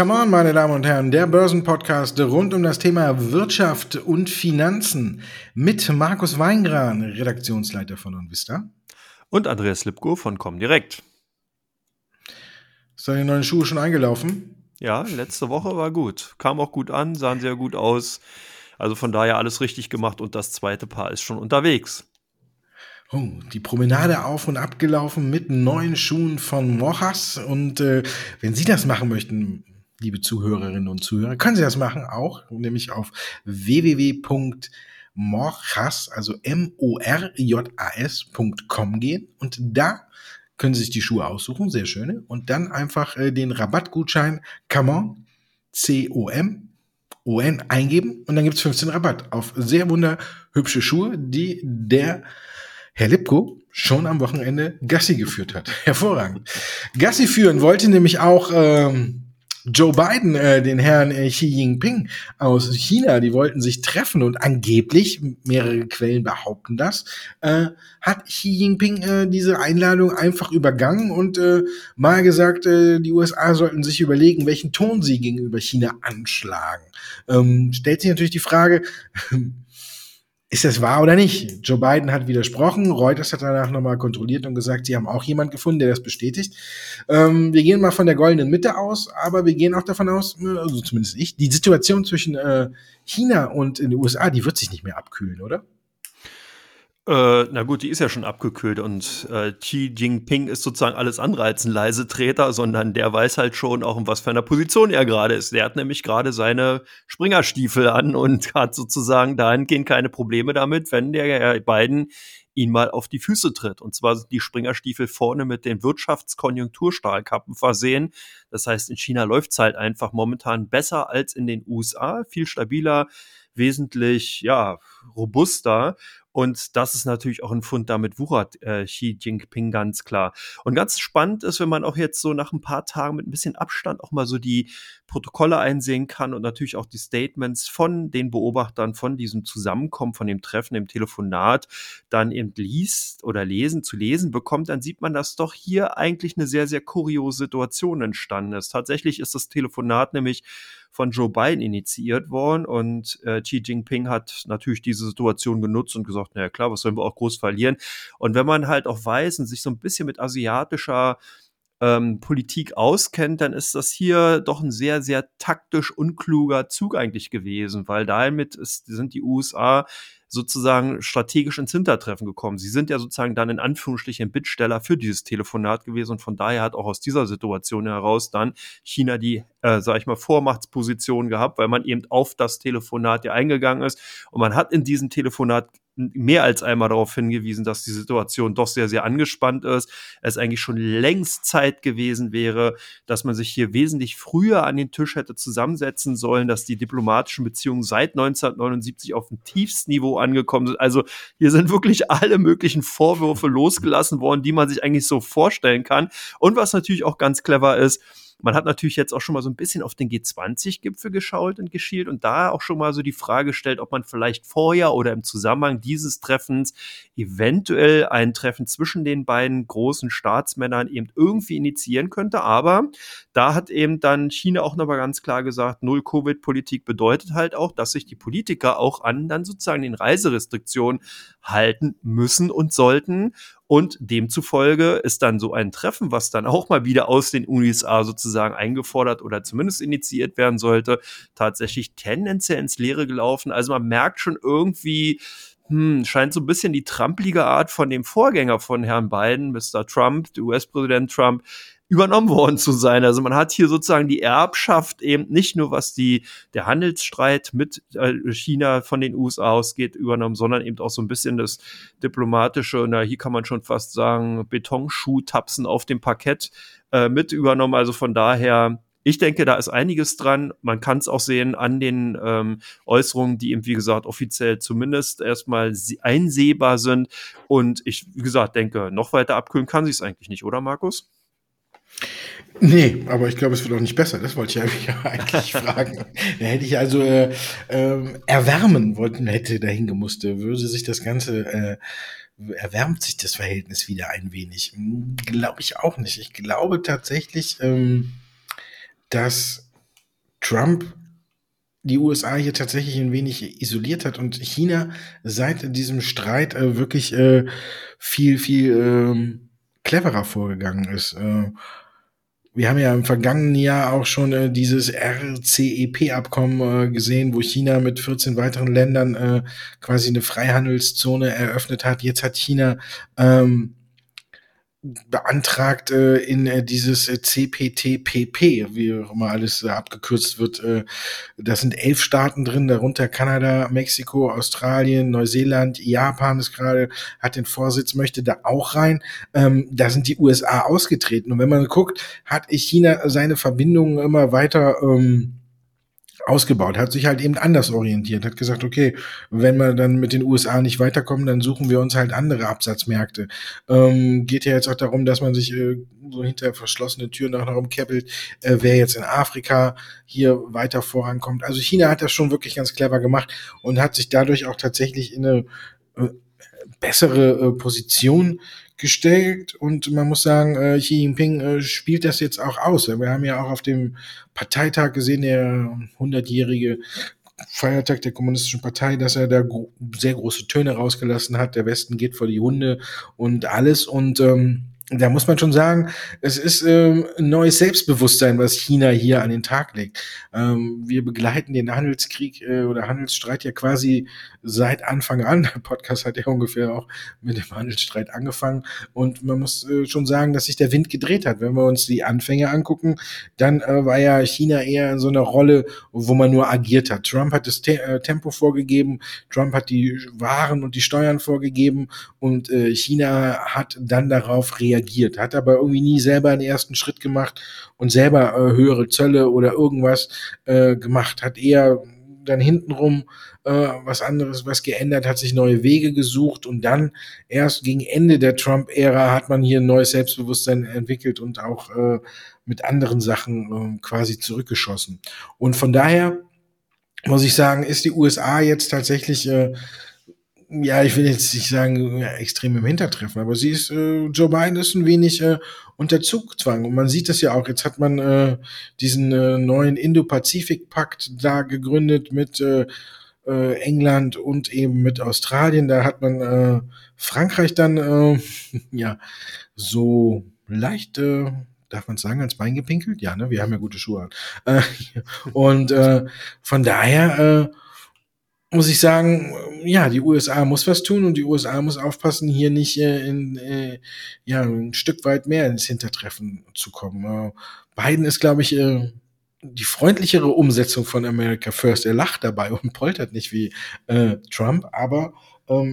Come on, meine Damen und Herren, der Börsenpodcast rund um das Thema Wirtschaft und Finanzen mit Markus Weingran, Redaktionsleiter von Onvista. Und Andreas Lipko von Comdirect. Ist deine neuen Schuhe schon eingelaufen? Ja, letzte Woche war gut. Kam auch gut an, sahen sehr gut aus. Also von daher alles richtig gemacht und das zweite Paar ist schon unterwegs. Oh, die Promenade auf und ab gelaufen mit neuen Schuhen von Mochas. Und äh, wenn Sie das machen möchten, liebe Zuhörerinnen und Zuhörer, können Sie das machen auch, nämlich auf www.morjas, also M-O-R-J-A-S.com gehen und da können Sie sich die Schuhe aussuchen, sehr schöne, und dann einfach äh, den Rabattgutschein COMON, C-O-M, O-N eingeben und dann gibt's 15 Rabatt auf sehr wunderhübsche Schuhe, die der Herr Lipko schon am Wochenende Gassi geführt hat. Hervorragend. Gassi führen wollte nämlich auch ähm, Joe Biden, äh, den Herrn äh, Xi Jinping aus China, die wollten sich treffen und angeblich, mehrere Quellen behaupten das, äh, hat Xi Jinping äh, diese Einladung einfach übergangen und äh, mal gesagt, äh, die USA sollten sich überlegen, welchen Ton sie gegenüber China anschlagen. Ähm, stellt sich natürlich die Frage, ist das wahr oder nicht? Joe Biden hat widersprochen. Reuters hat danach nochmal kontrolliert und gesagt, sie haben auch jemand gefunden, der das bestätigt. Ähm, wir gehen mal von der goldenen Mitte aus, aber wir gehen auch davon aus, also zumindest ich, die Situation zwischen äh, China und den USA, die wird sich nicht mehr abkühlen, oder? Äh, na gut, die ist ja schon abgekühlt und äh, Xi Jinping ist sozusagen alles andere als ein Leisetreter, sondern der weiß halt schon auch, in was für einer Position er gerade ist. Der hat nämlich gerade seine Springerstiefel an und hat sozusagen dahingehend keine Probleme damit, wenn der Herr Biden ihn mal auf die Füße tritt. Und zwar sind die Springerstiefel vorne mit den Wirtschaftskonjunkturstahlkappen versehen. Das heißt, in China läuft's halt einfach momentan besser als in den USA, viel stabiler, wesentlich ja robuster und das ist natürlich auch ein Fund, damit wuchert äh, Xi Jinping ganz klar. Und ganz spannend ist, wenn man auch jetzt so nach ein paar Tagen mit ein bisschen Abstand auch mal so die Protokolle einsehen kann und natürlich auch die Statements von den Beobachtern von diesem Zusammenkommen, von dem Treffen, dem Telefonat, dann eben liest oder lesen, zu lesen bekommt, dann sieht man, dass doch hier eigentlich eine sehr, sehr kuriose Situation entstanden ist. Tatsächlich ist das Telefonat nämlich von Joe Biden initiiert worden und äh, Xi Jinping hat natürlich diese Situation genutzt und gesagt, naja klar, was sollen wir auch groß verlieren? Und wenn man halt auch weiß und sich so ein bisschen mit asiatischer ähm, Politik auskennt, dann ist das hier doch ein sehr, sehr taktisch unkluger Zug eigentlich gewesen, weil damit ist, sind die USA sozusagen strategisch ins Hintertreffen gekommen. Sie sind ja sozusagen dann in Anführungsstrichen Bittsteller für dieses Telefonat gewesen und von daher hat auch aus dieser Situation heraus dann China die, äh, sag ich mal, Vormachtsposition gehabt, weil man eben auf das Telefonat ja eingegangen ist und man hat in diesem Telefonat mehr als einmal darauf hingewiesen, dass die Situation doch sehr, sehr angespannt ist. Es eigentlich schon längst Zeit gewesen wäre, dass man sich hier wesentlich früher an den Tisch hätte zusammensetzen sollen, dass die diplomatischen Beziehungen seit 1979 auf dem Tiefstniveau angekommen sind. Also hier sind wirklich alle möglichen Vorwürfe losgelassen worden, die man sich eigentlich so vorstellen kann. Und was natürlich auch ganz clever ist, man hat natürlich jetzt auch schon mal so ein bisschen auf den G20-Gipfel geschaut und geschielt und da auch schon mal so die Frage stellt, ob man vielleicht vorher oder im Zusammenhang dieses Treffens eventuell ein Treffen zwischen den beiden großen Staatsmännern eben irgendwie initiieren könnte. Aber da hat eben dann China auch nochmal ganz klar gesagt, Null-Covid-Politik bedeutet halt auch, dass sich die Politiker auch an dann sozusagen den Reiserestriktionen halten müssen und sollten. Und demzufolge ist dann so ein Treffen, was dann auch mal wieder aus den USA sozusagen eingefordert oder zumindest initiiert werden sollte, tatsächlich tendenziell ins Leere gelaufen. Also man merkt schon irgendwie, hm, scheint so ein bisschen die trampelige Art von dem Vorgänger von Herrn Biden, Mr. Trump, US-Präsident Trump, übernommen worden zu sein. Also man hat hier sozusagen die Erbschaft eben nicht nur was die der Handelsstreit mit äh, China von den USA ausgeht übernommen, sondern eben auch so ein bisschen das diplomatische, na hier kann man schon fast sagen Betonschuh-Tapsen auf dem Parkett äh, mit übernommen. Also von daher ich denke, da ist einiges dran. Man kann es auch sehen an den ähm, Äußerungen, die eben, wie gesagt, offiziell zumindest erstmal einsehbar sind. Und ich, wie gesagt, denke, noch weiter abkühlen kann sie es eigentlich nicht, oder Markus? Nee, aber ich glaube, es wird auch nicht besser. Das wollte ich eigentlich fragen. Da hätte ich also äh, äh, erwärmen wollten, hätte dahin gemusst, würde sich das Ganze äh, erwärmt sich das Verhältnis wieder ein wenig. Glaube ich auch nicht. Ich glaube tatsächlich, ähm, dass Trump die USA hier tatsächlich ein wenig isoliert hat und China seit diesem Streit äh, wirklich äh, viel, viel äh, cleverer vorgegangen ist. Äh, wir haben ja im vergangenen Jahr auch schon äh, dieses RCEP-Abkommen äh, gesehen, wo China mit 14 weiteren Ländern äh, quasi eine Freihandelszone eröffnet hat. Jetzt hat China ähm, beantragt äh, in äh, dieses äh, CPTPP, wie auch immer alles äh, abgekürzt wird. Äh, das sind elf Staaten drin, darunter Kanada, Mexiko, Australien, Neuseeland, Japan ist gerade, hat den Vorsitz, möchte da auch rein. Ähm, da sind die USA ausgetreten. Und wenn man guckt, hat China seine Verbindungen immer weiter ähm, ausgebaut, hat sich halt eben anders orientiert, hat gesagt, okay, wenn wir dann mit den USA nicht weiterkommen, dann suchen wir uns halt andere Absatzmärkte. Ähm, geht ja jetzt auch darum, dass man sich äh, so hinter verschlossene Türen auch noch umkeppelt, äh, wer jetzt in Afrika hier weiter vorankommt. Also China hat das schon wirklich ganz clever gemacht und hat sich dadurch auch tatsächlich in eine äh, bessere äh, Position gestellt und man muss sagen, äh, Xi Jinping äh, spielt das jetzt auch aus. Wir haben ja auch auf dem Parteitag gesehen, der 100-jährige Feiertag der Kommunistischen Partei, dass er da gro sehr große Töne rausgelassen hat. Der Westen geht vor die Hunde und alles und ähm, da muss man schon sagen, es ist ähm, ein neues Selbstbewusstsein, was China hier an den Tag legt. Ähm, wir begleiten den Handelskrieg äh, oder Handelsstreit ja quasi seit Anfang an. Der Podcast hat ja ungefähr auch mit dem Handelsstreit angefangen. Und man muss äh, schon sagen, dass sich der Wind gedreht hat. Wenn wir uns die Anfänge angucken, dann äh, war ja China eher in so einer Rolle, wo man nur agiert hat. Trump hat das Te äh, Tempo vorgegeben, Trump hat die Waren und die Steuern vorgegeben und äh, China hat dann darauf reagiert reagiert, hat aber irgendwie nie selber einen ersten Schritt gemacht und selber äh, höhere Zölle oder irgendwas äh, gemacht, hat eher dann hintenrum äh, was anderes, was geändert, hat sich neue Wege gesucht und dann erst gegen Ende der Trump-Ära hat man hier ein neues Selbstbewusstsein entwickelt und auch äh, mit anderen Sachen äh, quasi zurückgeschossen. Und von daher muss ich sagen, ist die USA jetzt tatsächlich äh, ja, ich will jetzt nicht sagen, ja, extrem im Hintertreffen, aber sie ist, äh, Joe Biden ist ein wenig äh, unter Zugzwang. Und man sieht das ja auch. Jetzt hat man äh, diesen äh, neuen Indo-Pazifik-Pakt da gegründet mit äh, äh, England und eben mit Australien. Da hat man äh, Frankreich dann, äh, ja, so leicht, äh, darf man sagen, ans Bein gepinkelt? Ja, ne? Wir haben ja gute Schuhe an. Äh, und äh, von daher äh, muss ich sagen, ja, die USA muss was tun und die USA muss aufpassen, hier nicht äh, in, äh, ja, ein Stück weit mehr ins Hintertreffen zu kommen. Äh, Biden ist, glaube ich, äh, die freundlichere Umsetzung von America First. Er lacht dabei und poltert nicht wie äh, Trump, aber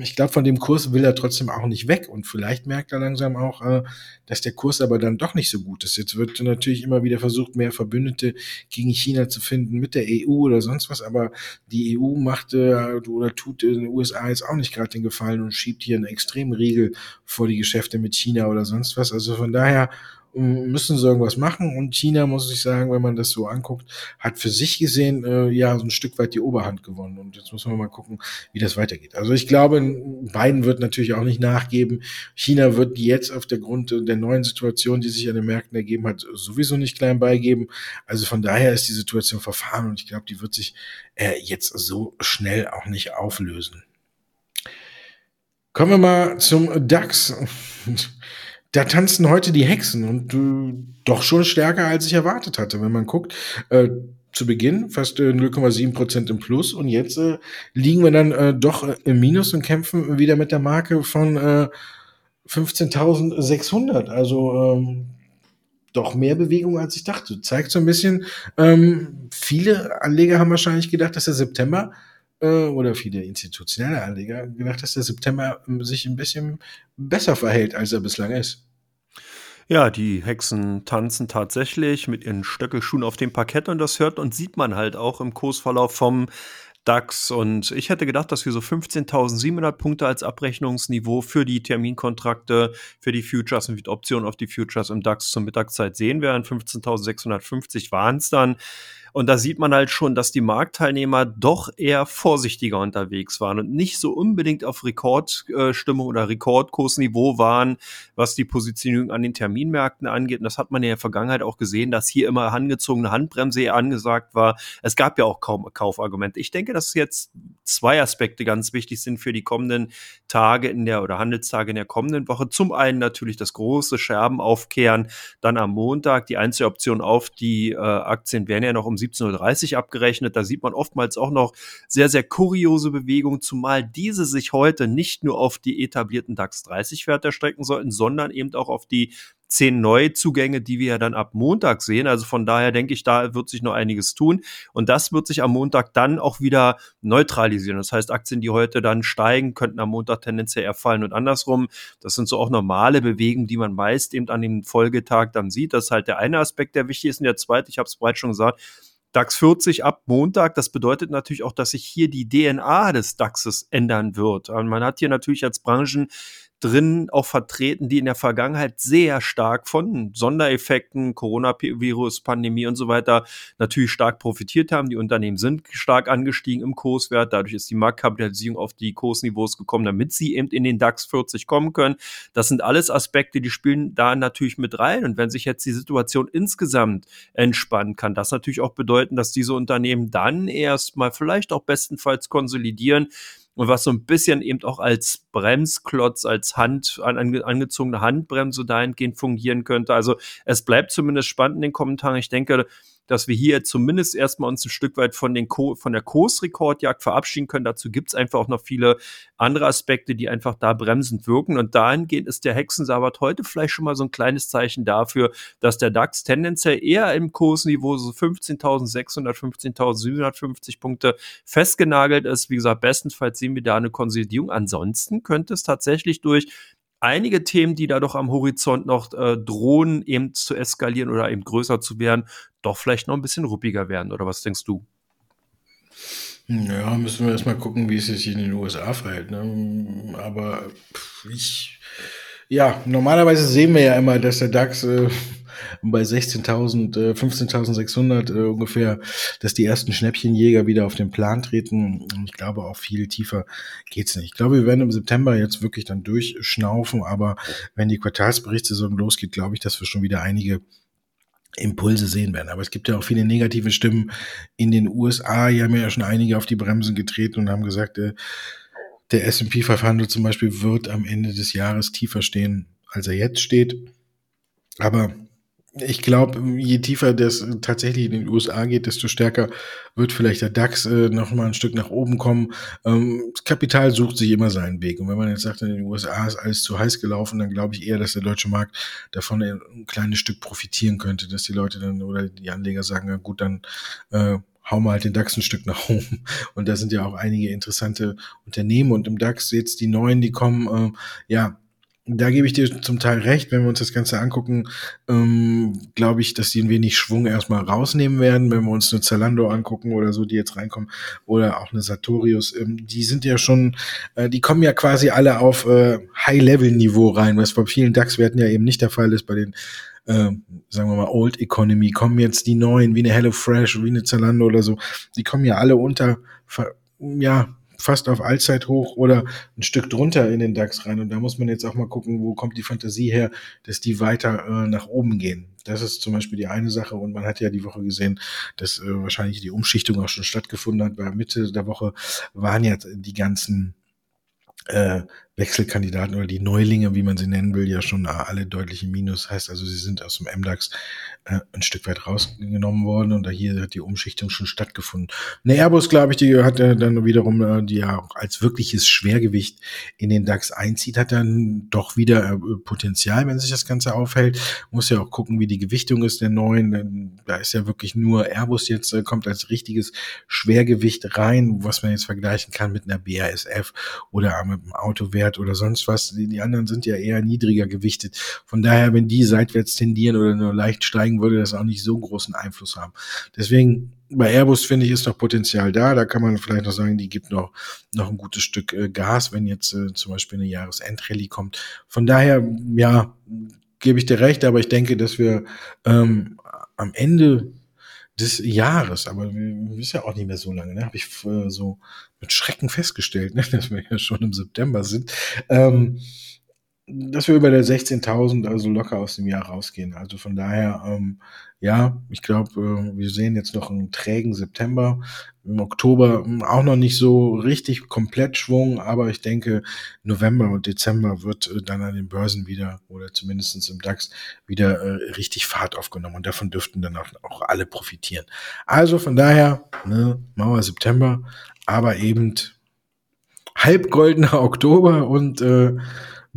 ich glaube, von dem Kurs will er trotzdem auch nicht weg. Und vielleicht merkt er langsam auch, äh, dass der Kurs aber dann doch nicht so gut ist. Jetzt wird natürlich immer wieder versucht, mehr Verbündete gegen China zu finden mit der EU oder sonst was. Aber die EU macht äh, oder tut den USA jetzt auch nicht gerade den Gefallen und schiebt hier einen extremen Riegel vor die Geschäfte mit China oder sonst was. Also von daher müssen sie irgendwas machen. Und China, muss ich sagen, wenn man das so anguckt, hat für sich gesehen, äh, ja, so ein Stück weit die Oberhand gewonnen. Und jetzt muss man mal gucken, wie das weitergeht. Also ich glaube, Biden wird natürlich auch nicht nachgeben. China wird jetzt auf der Grund der neuen Situation, die sich an den Märkten ergeben hat, sowieso nicht klein beigeben. Also von daher ist die Situation verfahren und ich glaube, die wird sich äh, jetzt so schnell auch nicht auflösen. Kommen wir mal zum DAX da tanzen heute die Hexen und äh, doch schon stärker, als ich erwartet hatte. Wenn man guckt, äh, zu Beginn fast äh, 0,7 Prozent im Plus und jetzt äh, liegen wir dann äh, doch äh, im Minus und kämpfen wieder mit der Marke von äh, 15.600. Also ähm, doch mehr Bewegung, als ich dachte. Zeigt so ein bisschen, ähm, viele Anleger haben wahrscheinlich gedacht, dass der September oder viele institutionelle Anleger gedacht, dass der September ähm, sich ein bisschen besser verhält, als er bislang ist. Ja, die Hexen tanzen tatsächlich mit ihren Stöckelschuhen auf dem Parkett und das hört und sieht man halt auch im Kursverlauf vom DAX. Und ich hätte gedacht, dass wir so 15.700 Punkte als Abrechnungsniveau für die Terminkontrakte, für die Futures und die Optionen auf die Futures im DAX zur Mittagszeit sehen werden. 15.650 waren es dann. Und da sieht man halt schon, dass die Marktteilnehmer doch eher vorsichtiger unterwegs waren und nicht so unbedingt auf Rekordstimmung oder Rekordkursniveau waren, was die Positionierung an den Terminmärkten angeht. Und das hat man ja in der Vergangenheit auch gesehen, dass hier immer angezogene Handbremse angesagt war. Es gab ja auch kaum Kaufargumente. Ich denke, dass jetzt zwei Aspekte ganz wichtig sind für die kommenden Tage in der oder Handelstage in der kommenden Woche. Zum einen natürlich das große Scherben aufkehren, dann am Montag die Einzeloption auf die äh, Aktien werden ja noch um 17.30 Uhr abgerechnet. Da sieht man oftmals auch noch sehr, sehr kuriose Bewegungen, zumal diese sich heute nicht nur auf die etablierten DAX 30 Werte erstrecken sollten, sondern eben auch auf die zehn Neuzugänge, die wir ja dann ab Montag sehen. Also von daher denke ich, da wird sich noch einiges tun. Und das wird sich am Montag dann auch wieder neutralisieren. Das heißt, Aktien, die heute dann steigen, könnten am Montag tendenziell erfallen und andersrum. Das sind so auch normale Bewegungen, die man meist eben an dem Folgetag dann sieht. Das ist halt der eine Aspekt, der wichtig ist. Und der zweite, ich habe es bereits schon gesagt, DAX 40 ab Montag. Das bedeutet natürlich auch, dass sich hier die DNA des DAXes ändern wird. Und man hat hier natürlich als Branchen drin auch vertreten, die in der Vergangenheit sehr stark von Sondereffekten, Coronavirus, Pandemie und so weiter natürlich stark profitiert haben. Die Unternehmen sind stark angestiegen im Kurswert. Dadurch ist die Marktkapitalisierung auf die Kursniveaus gekommen, damit sie eben in den DAX 40 kommen können. Das sind alles Aspekte, die spielen da natürlich mit rein. Und wenn sich jetzt die Situation insgesamt entspannen kann, das natürlich auch bedeuten, dass diese Unternehmen dann erstmal vielleicht auch bestenfalls konsolidieren und was so ein bisschen eben auch als Bremsklotz, als Hand, an, angezogene Handbremse dahingehend fungieren könnte. Also es bleibt zumindest spannend in den Kommentaren. Ich denke, dass wir hier zumindest erstmal uns ein Stück weit von, den Co von der Kursrekordjagd verabschieden können. Dazu gibt's einfach auch noch viele andere Aspekte, die einfach da bremsend wirken. Und dahingehend ist der Hexensabbat heute vielleicht schon mal so ein kleines Zeichen dafür, dass der DAX tendenziell eher im Kursniveau so 15.600, 15.750 Punkte festgenagelt ist. Wie gesagt, bestenfalls sehen wir da eine Konsolidierung. Ansonsten könnte es tatsächlich durch einige Themen, die da doch am Horizont noch äh, drohen, eben zu eskalieren oder eben größer zu werden, doch vielleicht noch ein bisschen ruppiger werden. Oder was denkst du? Ja, müssen wir erstmal gucken, wie es sich in den USA verhält. Ne? Aber ich, ja, normalerweise sehen wir ja immer, dass der DAX äh, bei 16.000, äh, 15.600 äh, ungefähr, dass die ersten Schnäppchenjäger wieder auf den Plan treten. Und ich glaube, auch viel tiefer geht's nicht. Ich glaube, wir werden im September jetzt wirklich dann durchschnaufen, aber wenn die Quartalsberichtssaison losgeht, glaube ich, dass wir schon wieder einige Impulse sehen werden. Aber es gibt ja auch viele negative Stimmen in den USA. Hier haben ja schon einige auf die Bremsen getreten und haben gesagt, äh, der S&P 500 zum Beispiel wird am Ende des Jahres tiefer stehen, als er jetzt steht. Aber ich glaube, je tiefer das tatsächlich in den USA geht, desto stärker wird vielleicht der DAX äh, noch mal ein Stück nach oben kommen. Ähm, das Kapital sucht sich immer seinen Weg. Und wenn man jetzt sagt, in den USA ist alles zu heiß gelaufen, dann glaube ich eher, dass der deutsche Markt davon ein kleines Stück profitieren könnte, dass die Leute dann oder die Anleger sagen, ja gut, dann äh, hauen wir halt den DAX ein Stück nach oben. Und da sind ja auch einige interessante Unternehmen. Und im DAX jetzt die neuen, die kommen, äh, ja, da gebe ich dir zum Teil recht, wenn wir uns das Ganze angucken, ähm, glaube ich, dass die ein wenig Schwung erstmal rausnehmen werden, wenn wir uns eine Zalando angucken oder so, die jetzt reinkommen, oder auch eine Sartorius, ähm, die sind ja schon, äh, die kommen ja quasi alle auf äh, High-Level-Niveau rein, was bei vielen DAX-Werten ja eben nicht der Fall ist, bei den äh, sagen wir mal, Old Economy, kommen jetzt die neuen, wie eine HelloFresh, wie eine Zalando oder so, die kommen ja alle unter, ja, fast auf Allzeithoch oder ein Stück drunter in den DAX rein. Und da muss man jetzt auch mal gucken, wo kommt die Fantasie her, dass die weiter äh, nach oben gehen. Das ist zum Beispiel die eine Sache. Und man hat ja die Woche gesehen, dass äh, wahrscheinlich die Umschichtung auch schon stattgefunden hat. Bei Mitte der Woche waren ja die ganzen äh, Wechselkandidaten oder die Neulinge, wie man sie nennen will, ja schon alle deutlich im Minus. Heißt also, sie sind aus dem MDAX äh, ein Stück weit rausgenommen worden und da hier hat die Umschichtung schon stattgefunden. Eine Airbus, glaube ich, die hat äh, dann wiederum, äh, die ja auch als wirkliches Schwergewicht in den DAX einzieht, hat dann doch wieder äh, Potenzial, wenn sich das Ganze aufhält. Muss ja auch gucken, wie die Gewichtung ist der neuen. Da ist ja wirklich nur Airbus jetzt, äh, kommt als richtiges Schwergewicht rein, was man jetzt vergleichen kann mit einer BASF oder mit einem Autowert Wert oder sonst was. Die, anderen sind ja eher niedriger gewichtet. Von daher, wenn die seitwärts tendieren oder nur leicht steigen, würde das auch nicht so großen Einfluss haben. Deswegen bei Airbus finde ich ist noch Potenzial da. Da kann man vielleicht noch sagen, die gibt noch noch ein gutes Stück äh, Gas, wenn jetzt äh, zum Beispiel eine Jahresendrallye kommt. Von daher, ja, gebe ich dir recht, aber ich denke, dass wir ähm, am Ende des Jahres. Aber ist ja auch nicht mehr so lange, ne? Habe ich äh, so mit Schrecken festgestellt, ne? dass wir ja schon im September sind. Ähm, dass wir über der 16.000 also locker aus dem Jahr rausgehen. Also von daher, ähm, ja, ich glaube, äh, wir sehen jetzt noch einen trägen September. Im Oktober hm, auch noch nicht so richtig komplett Schwung, aber ich denke, November und Dezember wird äh, dann an den Börsen wieder oder zumindestens im DAX wieder äh, richtig Fahrt aufgenommen und davon dürften dann auch, auch alle profitieren. Also von daher, ne, Mauer September, aber eben halbgoldener Oktober und äh,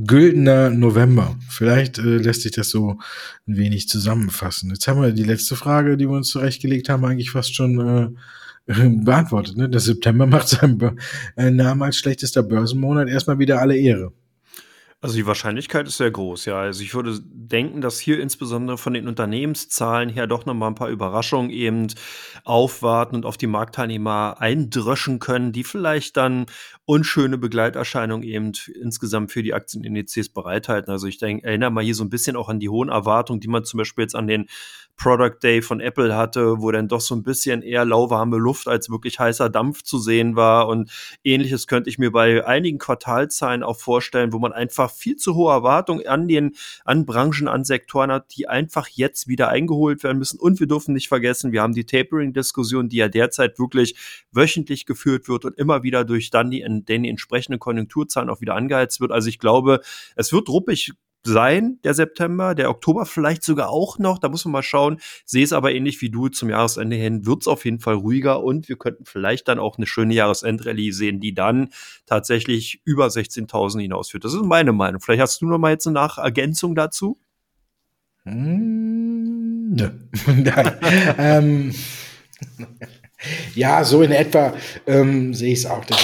Güldener November. Vielleicht äh, lässt sich das so ein wenig zusammenfassen. Jetzt haben wir die letzte Frage, die wir uns zurechtgelegt haben, eigentlich fast schon äh, beantwortet. Ne? Der September macht seinen äh, Namen als schlechtester Börsenmonat erstmal wieder alle Ehre. Also die Wahrscheinlichkeit ist sehr groß, ja. Also ich würde denken, dass hier insbesondere von den Unternehmenszahlen her doch noch mal ein paar Überraschungen eben aufwarten und auf die Marktteilnehmer eindröschen können, die vielleicht dann unschöne Begleiterscheinungen eben insgesamt für die Aktienindizes bereithalten. Also ich denke, erinnere mal hier so ein bisschen auch an die hohen Erwartungen, die man zum Beispiel jetzt an den Product Day von Apple hatte, wo dann doch so ein bisschen eher lauwarme Luft als wirklich heißer Dampf zu sehen war. Und ähnliches könnte ich mir bei einigen Quartalzahlen auch vorstellen, wo man einfach viel zu hohe Erwartungen an den, an Branchen, an Sektoren hat, die einfach jetzt wieder eingeholt werden müssen. Und wir dürfen nicht vergessen, wir haben die Tapering-Diskussion, die ja derzeit wirklich wöchentlich geführt wird und immer wieder durch dann die, den die entsprechenden Konjunkturzahlen auch wieder angeheizt wird. Also ich glaube, es wird ruppig sein, der September, der Oktober vielleicht sogar auch noch, da muss man mal schauen. Sehe es aber ähnlich wie du zum Jahresende hin, wird es auf jeden Fall ruhiger und wir könnten vielleicht dann auch eine schöne Jahresendrallye sehen, die dann tatsächlich über 16.000 hinausführt. Das ist meine Meinung. Vielleicht hast du noch mal jetzt eine Nachergänzung dazu? Hm, nö. Nein. ähm, ja, so in etwa ähm, sehe ich es auch. Der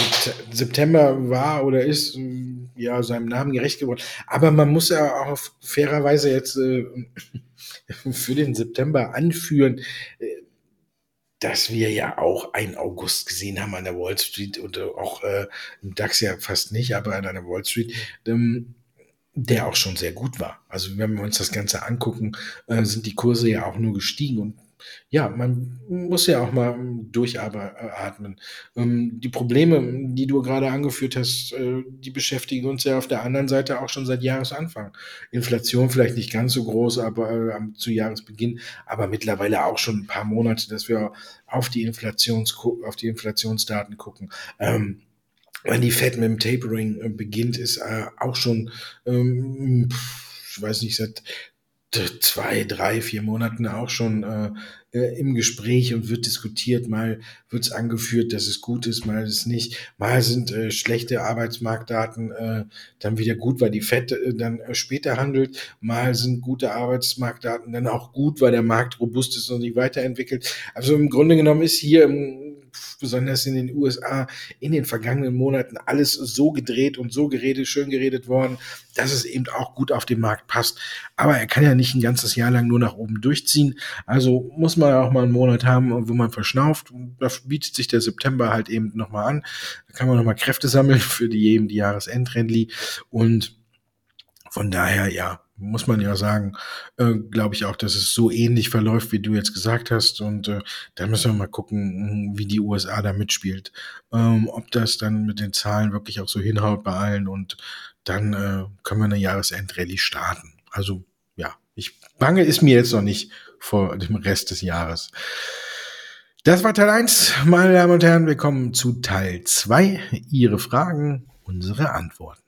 September war oder ist ähm, ja seinem Namen gerecht geworden. Aber man muss ja auch fairerweise jetzt äh, für den September anführen, äh, dass wir ja auch einen August gesehen haben an der Wall Street und äh, auch äh, im DAX ja fast nicht, aber an der Wall Street. Ähm, der auch schon sehr gut war. Also wenn wir uns das Ganze angucken, äh, sind die Kurse ja auch nur gestiegen und ja, man muss ja auch mal durchatmen. Ähm, die Probleme, die du gerade angeführt hast, äh, die beschäftigen uns ja auf der anderen Seite auch schon seit Jahresanfang. Inflation vielleicht nicht ganz so groß, aber äh, zu Jahresbeginn, aber mittlerweile auch schon ein paar Monate, dass wir auf die Inflations auf die Inflationsdaten gucken. Ähm, wenn die Fed mit dem Tapering äh, beginnt, ist auch schon, ähm, ich weiß nicht, seit zwei, drei, vier Monaten auch schon äh, äh, im Gespräch und wird diskutiert. Mal wird es angeführt, dass es gut ist, mal ist es nicht. Mal sind äh, schlechte Arbeitsmarktdaten äh, dann wieder gut, weil die FED äh, dann äh, später handelt. Mal sind gute Arbeitsmarktdaten dann auch gut, weil der Markt robust ist und sich weiterentwickelt. Also im Grunde genommen ist hier im besonders in den USA, in den vergangenen Monaten alles so gedreht und so geredet, schön geredet worden, dass es eben auch gut auf den Markt passt. Aber er kann ja nicht ein ganzes Jahr lang nur nach oben durchziehen. Also muss man auch mal einen Monat haben, wo man verschnauft. da bietet sich der September halt eben nochmal an. Da kann man nochmal Kräfte sammeln für die eben die Jahresendrallye und von daher, ja, muss man ja sagen, äh, glaube ich auch, dass es so ähnlich verläuft, wie du jetzt gesagt hast. Und äh, da müssen wir mal gucken, wie die USA da mitspielt. Ähm, ob das dann mit den Zahlen wirklich auch so hinhaut bei allen. Und dann äh, können wir eine Jahresendrallye starten. Also ja, ich bange ist mir jetzt noch nicht vor dem Rest des Jahres. Das war Teil 1, meine Damen und Herren. Wir kommen zu Teil 2. Ihre Fragen, unsere Antworten.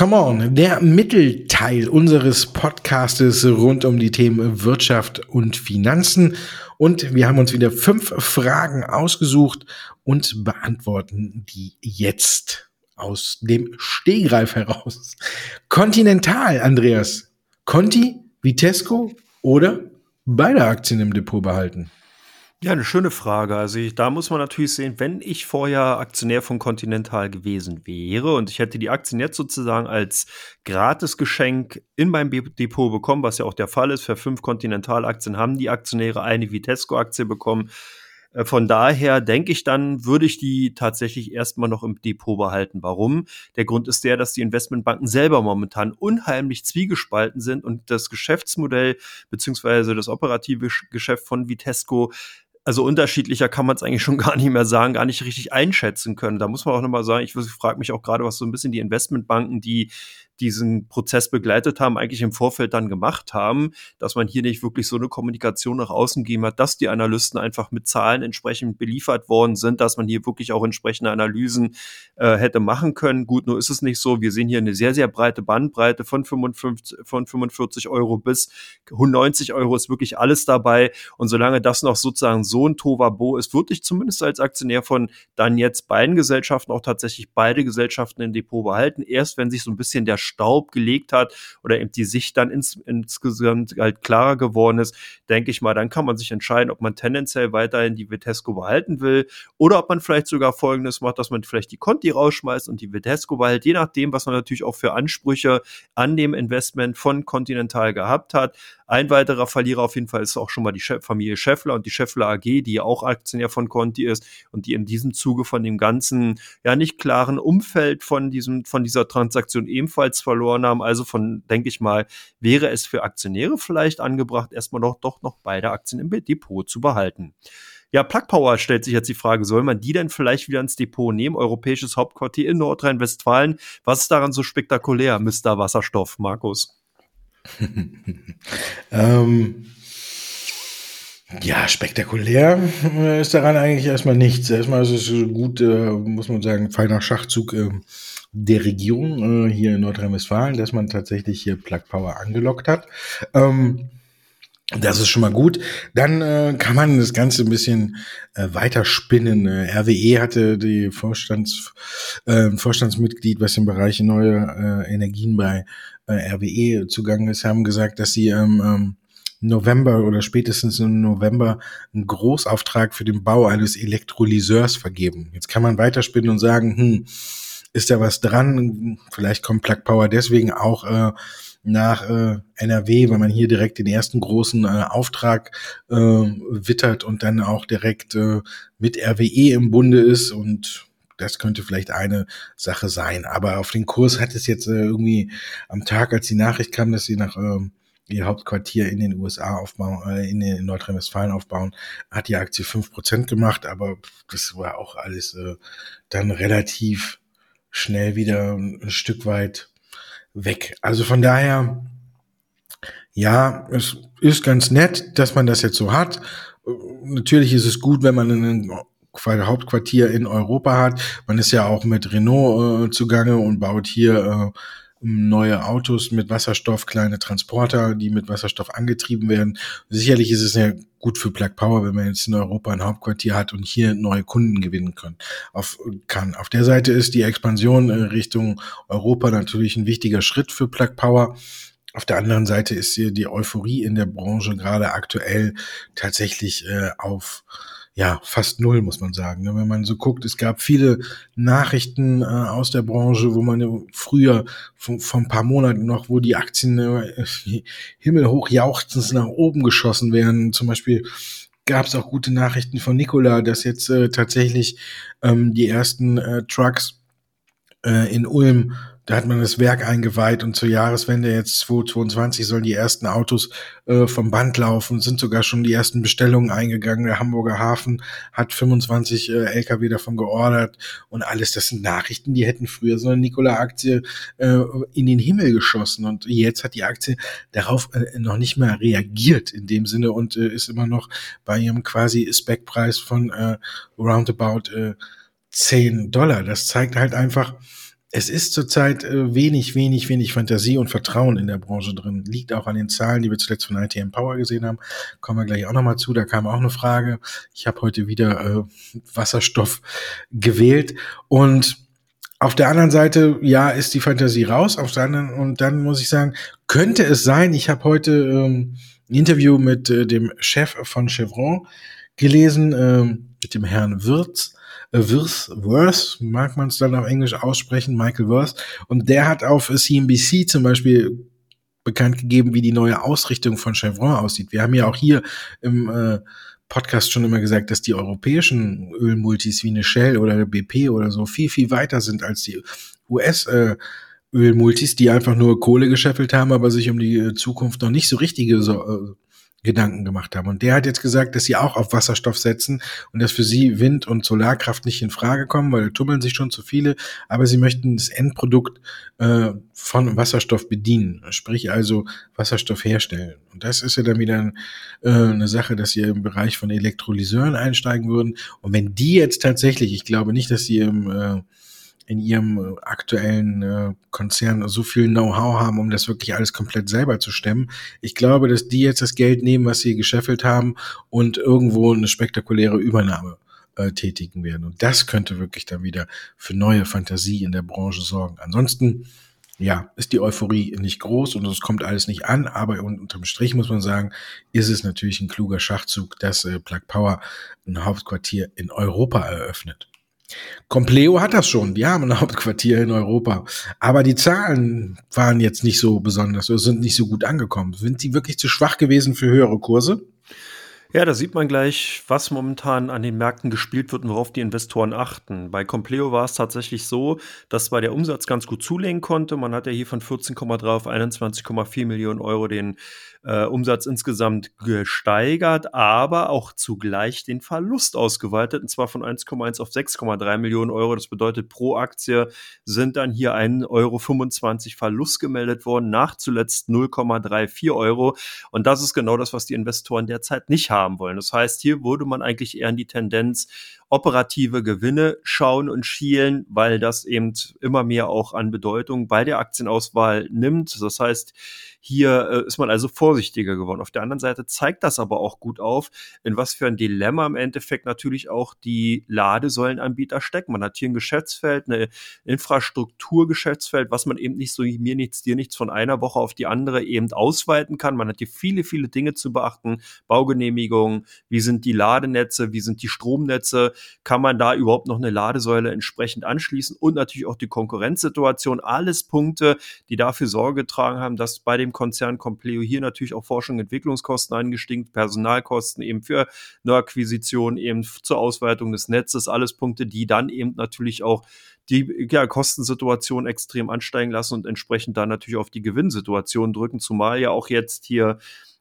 Come on, der Mittelteil unseres Podcastes rund um die Themen Wirtschaft und Finanzen. Und wir haben uns wieder fünf Fragen ausgesucht und beantworten die jetzt aus dem Stehgreif heraus. Continental, Andreas. Conti, Vitesco oder beide Aktien im Depot behalten? Ja, eine schöne Frage. Also ich, da muss man natürlich sehen, wenn ich vorher Aktionär von Continental gewesen wäre und ich hätte die Aktien jetzt sozusagen als Gratisgeschenk in meinem Depot bekommen, was ja auch der Fall ist, für fünf Continental-Aktien haben die Aktionäre eine Vitesco-Aktie bekommen, Äh, von daher denke ich dann, würde ich die tatsächlich erstmal noch im Depot behalten. Warum? Der Grund ist der, dass die Investmentbanken selber momentan unheimlich zwiegespalten sind und das Geschäftsmodell beziehungsweise das operative Geschäft von Vitesco also unterschiedlicher kann man es eigentlich schon gar nicht mehr sagen, gar nicht richtig einschätzen können. Da muss man auch nochmal sagen, ich frage mich auch gerade, was so ein bisschen die Investmentbanken, die diesen Prozess begleitet haben, eigentlich im Vorfeld dann gemacht haben, dass man hier nicht wirklich so eine Kommunikation nach außen gegeben hat, dass die Analysten einfach mit Zahlen entsprechend beliefert worden sind, dass man hier wirklich auch entsprechende Analysen äh, hätte machen können. Gut, nur ist es nicht so. Wir sehen hier eine sehr, sehr breite Bandbreite von 55, von 45 Euro bis 190 Euro ist wirklich alles dabei. Und solange das noch sozusagen so ein Tovabo ist, würde ich zumindest als Aktionär von dann jetzt beiden Gesellschaften auch tatsächlich beide Gesellschaften im Depot behalten. Erst wenn sich so ein bisschen der Staub gelegt hat oder eben die Sicht dann ins, insgesamt halt klarer geworden ist, denke ich mal, dann kann man sich entscheiden, ob man tendenziell weiterhin die Vitesco behalten will oder ob man vielleicht sogar Folgendes macht, dass man vielleicht die Conti rausschmeißt und die Vitesco behält, je nachdem, was man natürlich auch für Ansprüche an dem Investment von Continental gehabt hat. Ein weiterer Verlierer auf jeden Fall ist auch schon mal die Familie Scheffler und die Scheffler AG, die ja auch Aktionär von Conti ist und die in diesem Zuge von dem ganzen, ja, nicht klaren Umfeld von diesem, von dieser Transaktion ebenfalls verloren haben. Also von, denke ich mal, wäre es für Aktionäre vielleicht angebracht, erstmal noch, doch noch beide Aktien im Depot zu behalten. Ja, Plug Power stellt sich jetzt die Frage, soll man die denn vielleicht wieder ins Depot nehmen? Europäisches Hauptquartier in Nordrhein-Westfalen. Was ist daran so spektakulär, Mr. Wasserstoff, Markus? ähm, ja, spektakulär ist daran eigentlich erstmal nichts. Erstmal ist es gut, äh, muss man sagen, feiner Schachzug äh, der Regierung äh, hier in Nordrhein-Westfalen, dass man tatsächlich hier Plug Power angelockt hat. Ähm, das ist schon mal gut. Dann äh, kann man das Ganze ein bisschen äh, weiter spinnen. Äh, RWE hatte die Vorstands, äh, Vorstandsmitglied, was im Bereich neue äh, Energien bei äh, RWE zugange ist, haben gesagt, dass sie ähm, ähm, November oder spätestens im November einen Großauftrag für den Bau eines Elektrolyseurs vergeben. Jetzt kann man weiterspinnen und sagen, hm, ist da was dran? Vielleicht kommt Plug Power deswegen auch äh, nach äh, NRW, weil man hier direkt den ersten großen äh, Auftrag äh, wittert und dann auch direkt äh, mit RWE im Bunde ist und das könnte vielleicht eine Sache sein. Aber auf den Kurs hat es jetzt äh, irgendwie am Tag, als die Nachricht kam, dass sie nach äh, ihr Hauptquartier in den USA aufbauen, äh, in, in Nordrhein-Westfalen aufbauen, hat die Aktie fünf Prozent gemacht, aber das war auch alles äh, dann relativ schnell wieder ein Stück weit weg. Also von daher, ja, es ist ganz nett, dass man das jetzt so hat. Natürlich ist es gut, wenn man ein Hauptquartier in Europa hat. Man ist ja auch mit Renault äh, zugange und baut hier äh, neue Autos mit Wasserstoff, kleine Transporter, die mit Wasserstoff angetrieben werden. Sicherlich ist es ja gut für Plug Power, wenn man jetzt in Europa ein Hauptquartier hat und hier neue Kunden gewinnen kann. Auf, kann. Auf der Seite ist die Expansion äh, Richtung Europa natürlich ein wichtiger Schritt für Plug Power. Auf der anderen Seite ist hier die Euphorie in der Branche gerade aktuell tatsächlich äh, auf ja, fast null, muss man sagen. Ne? Wenn man so guckt, es gab viele Nachrichten äh, aus der Branche, wo man früher vor, ein paar Monaten noch, wo die Aktien äh, himmelhoch jauchzend nach oben geschossen werden. Zum Beispiel gab es auch gute Nachrichten von Nikola, dass jetzt äh, tatsächlich ähm, die ersten äh, Trucks äh, in Ulm da hat man das Werk eingeweiht und zur Jahreswende jetzt 2022 sollen die ersten Autos äh, vom Band laufen, sind sogar schon die ersten Bestellungen eingegangen. Der Hamburger Hafen hat 25 äh, LKW davon geordert und alles. Das sind Nachrichten, die hätten früher so eine Nikola-Aktie äh, in den Himmel geschossen und jetzt hat die Aktie darauf äh, noch nicht mehr reagiert in dem Sinne und äh, ist immer noch bei ihrem quasi Spec-Preis von äh, roundabout äh, 10 Dollar. Das zeigt halt einfach, es ist zurzeit äh, wenig, wenig, wenig Fantasie und Vertrauen in der Branche drin. Liegt auch an den Zahlen, die wir zuletzt von ITM Power gesehen haben. Kommen wir gleich auch nochmal zu. Da kam auch eine Frage. Ich habe heute wieder äh, Wasserstoff gewählt. Und auf der anderen Seite, ja, ist die Fantasie raus. Auf der anderen, und dann muss ich sagen, könnte es sein, ich habe heute ähm, ein Interview mit äh, dem Chef von Chevron gelesen, äh, mit dem Herrn Wirz Wirth, Worth, mag man es dann auf Englisch aussprechen, Michael Worth. Und der hat auf CNBC zum Beispiel bekannt gegeben, wie die neue Ausrichtung von Chevron aussieht. Wir haben ja auch hier im äh, Podcast schon immer gesagt, dass die europäischen Ölmultis wie eine Shell oder BP oder so viel, viel weiter sind als die US- äh, Ölmultis, die einfach nur Kohle gescheffelt haben, aber sich um die äh, Zukunft noch nicht so richtige so, äh, Gedanken gemacht haben. Und der hat jetzt gesagt, dass sie auch auf Wasserstoff setzen und dass für sie Wind- und Solarkraft nicht in Frage kommen, weil da tummeln sich schon zu viele, aber sie möchten das Endprodukt äh, von Wasserstoff bedienen, sprich also Wasserstoff herstellen. Und das ist ja dann wieder äh, eine Sache, dass sie im Bereich von Elektrolyseuren einsteigen würden. Und wenn die jetzt tatsächlich, ich glaube nicht, dass sie im äh, in ihrem äh, aktuellen äh, Konzern so viel Know-how haben, um das wirklich alles komplett selber zu stemmen. Ich glaube, dass die jetzt das Geld nehmen, was sie gescheffelt haben und irgendwo eine spektakuläre Übernahme äh, tätigen werden. Und das könnte wirklich dann wieder für neue Fantasie in der Branche sorgen. Ansonsten ja, ist die Euphorie nicht groß und es kommt alles nicht an, aber unterm Strich muss man sagen, ist es natürlich ein kluger Schachzug, dass äh, Plug Power ein Hauptquartier in Europa eröffnet. Compleo hat das schon, die haben ein Hauptquartier in Europa. Aber die Zahlen waren jetzt nicht so besonders oder sind nicht so gut angekommen. Sind die wirklich zu schwach gewesen für höhere Kurse? Ja, da sieht man gleich, was momentan an den Märkten gespielt wird und worauf die Investoren achten. Bei Compleo war es tatsächlich so, dass zwar der Umsatz ganz gut zulegen konnte. Man hat ja hier von 14,3 auf 21,4 Millionen Euro den äh, Umsatz insgesamt gesteigert, aber auch zugleich den Verlust ausgeweitet, und zwar von 1,1 auf 6,3 Millionen Euro. Das bedeutet, pro Aktie sind dann hier 1,25 Euro Verlust gemeldet worden, nach zuletzt 0,34 Euro. Und das ist genau das, was die Investoren derzeit nicht haben wollen. Das heißt, hier würde man eigentlich eher in die Tendenz operative Gewinne schauen und schielen, weil das eben immer mehr auch an Bedeutung bei der Aktienauswahl nimmt. Das heißt, hier äh, ist man also vorsichtiger geworden. Auf der anderen Seite zeigt das aber auch gut auf, in was für ein Dilemma im Endeffekt natürlich auch die Ladesäulenanbieter stecken. Man hat hier ein Geschäftsfeld, eine Infrastrukturgeschäftsfeld, was man eben nicht so mir nichts, dir nichts von einer Woche auf die andere eben ausweiten kann. Man hat hier viele, viele Dinge zu beachten. Baugenehmigungen, wie sind die Ladenetze, wie sind die Stromnetze, kann man da überhaupt noch eine Ladesäule entsprechend anschließen und natürlich auch die Konkurrenzsituation. Alles Punkte, die dafür Sorge getragen haben, dass bei dem Konzern Compleo hier natürlich auch Forschung und Entwicklungskosten eingestiegen, Personalkosten eben für Neuakquisition, eben zur Ausweitung des Netzes, alles Punkte, die dann eben natürlich auch die ja, Kostensituation extrem ansteigen lassen und entsprechend dann natürlich auf die Gewinnsituation drücken, zumal ja auch jetzt hier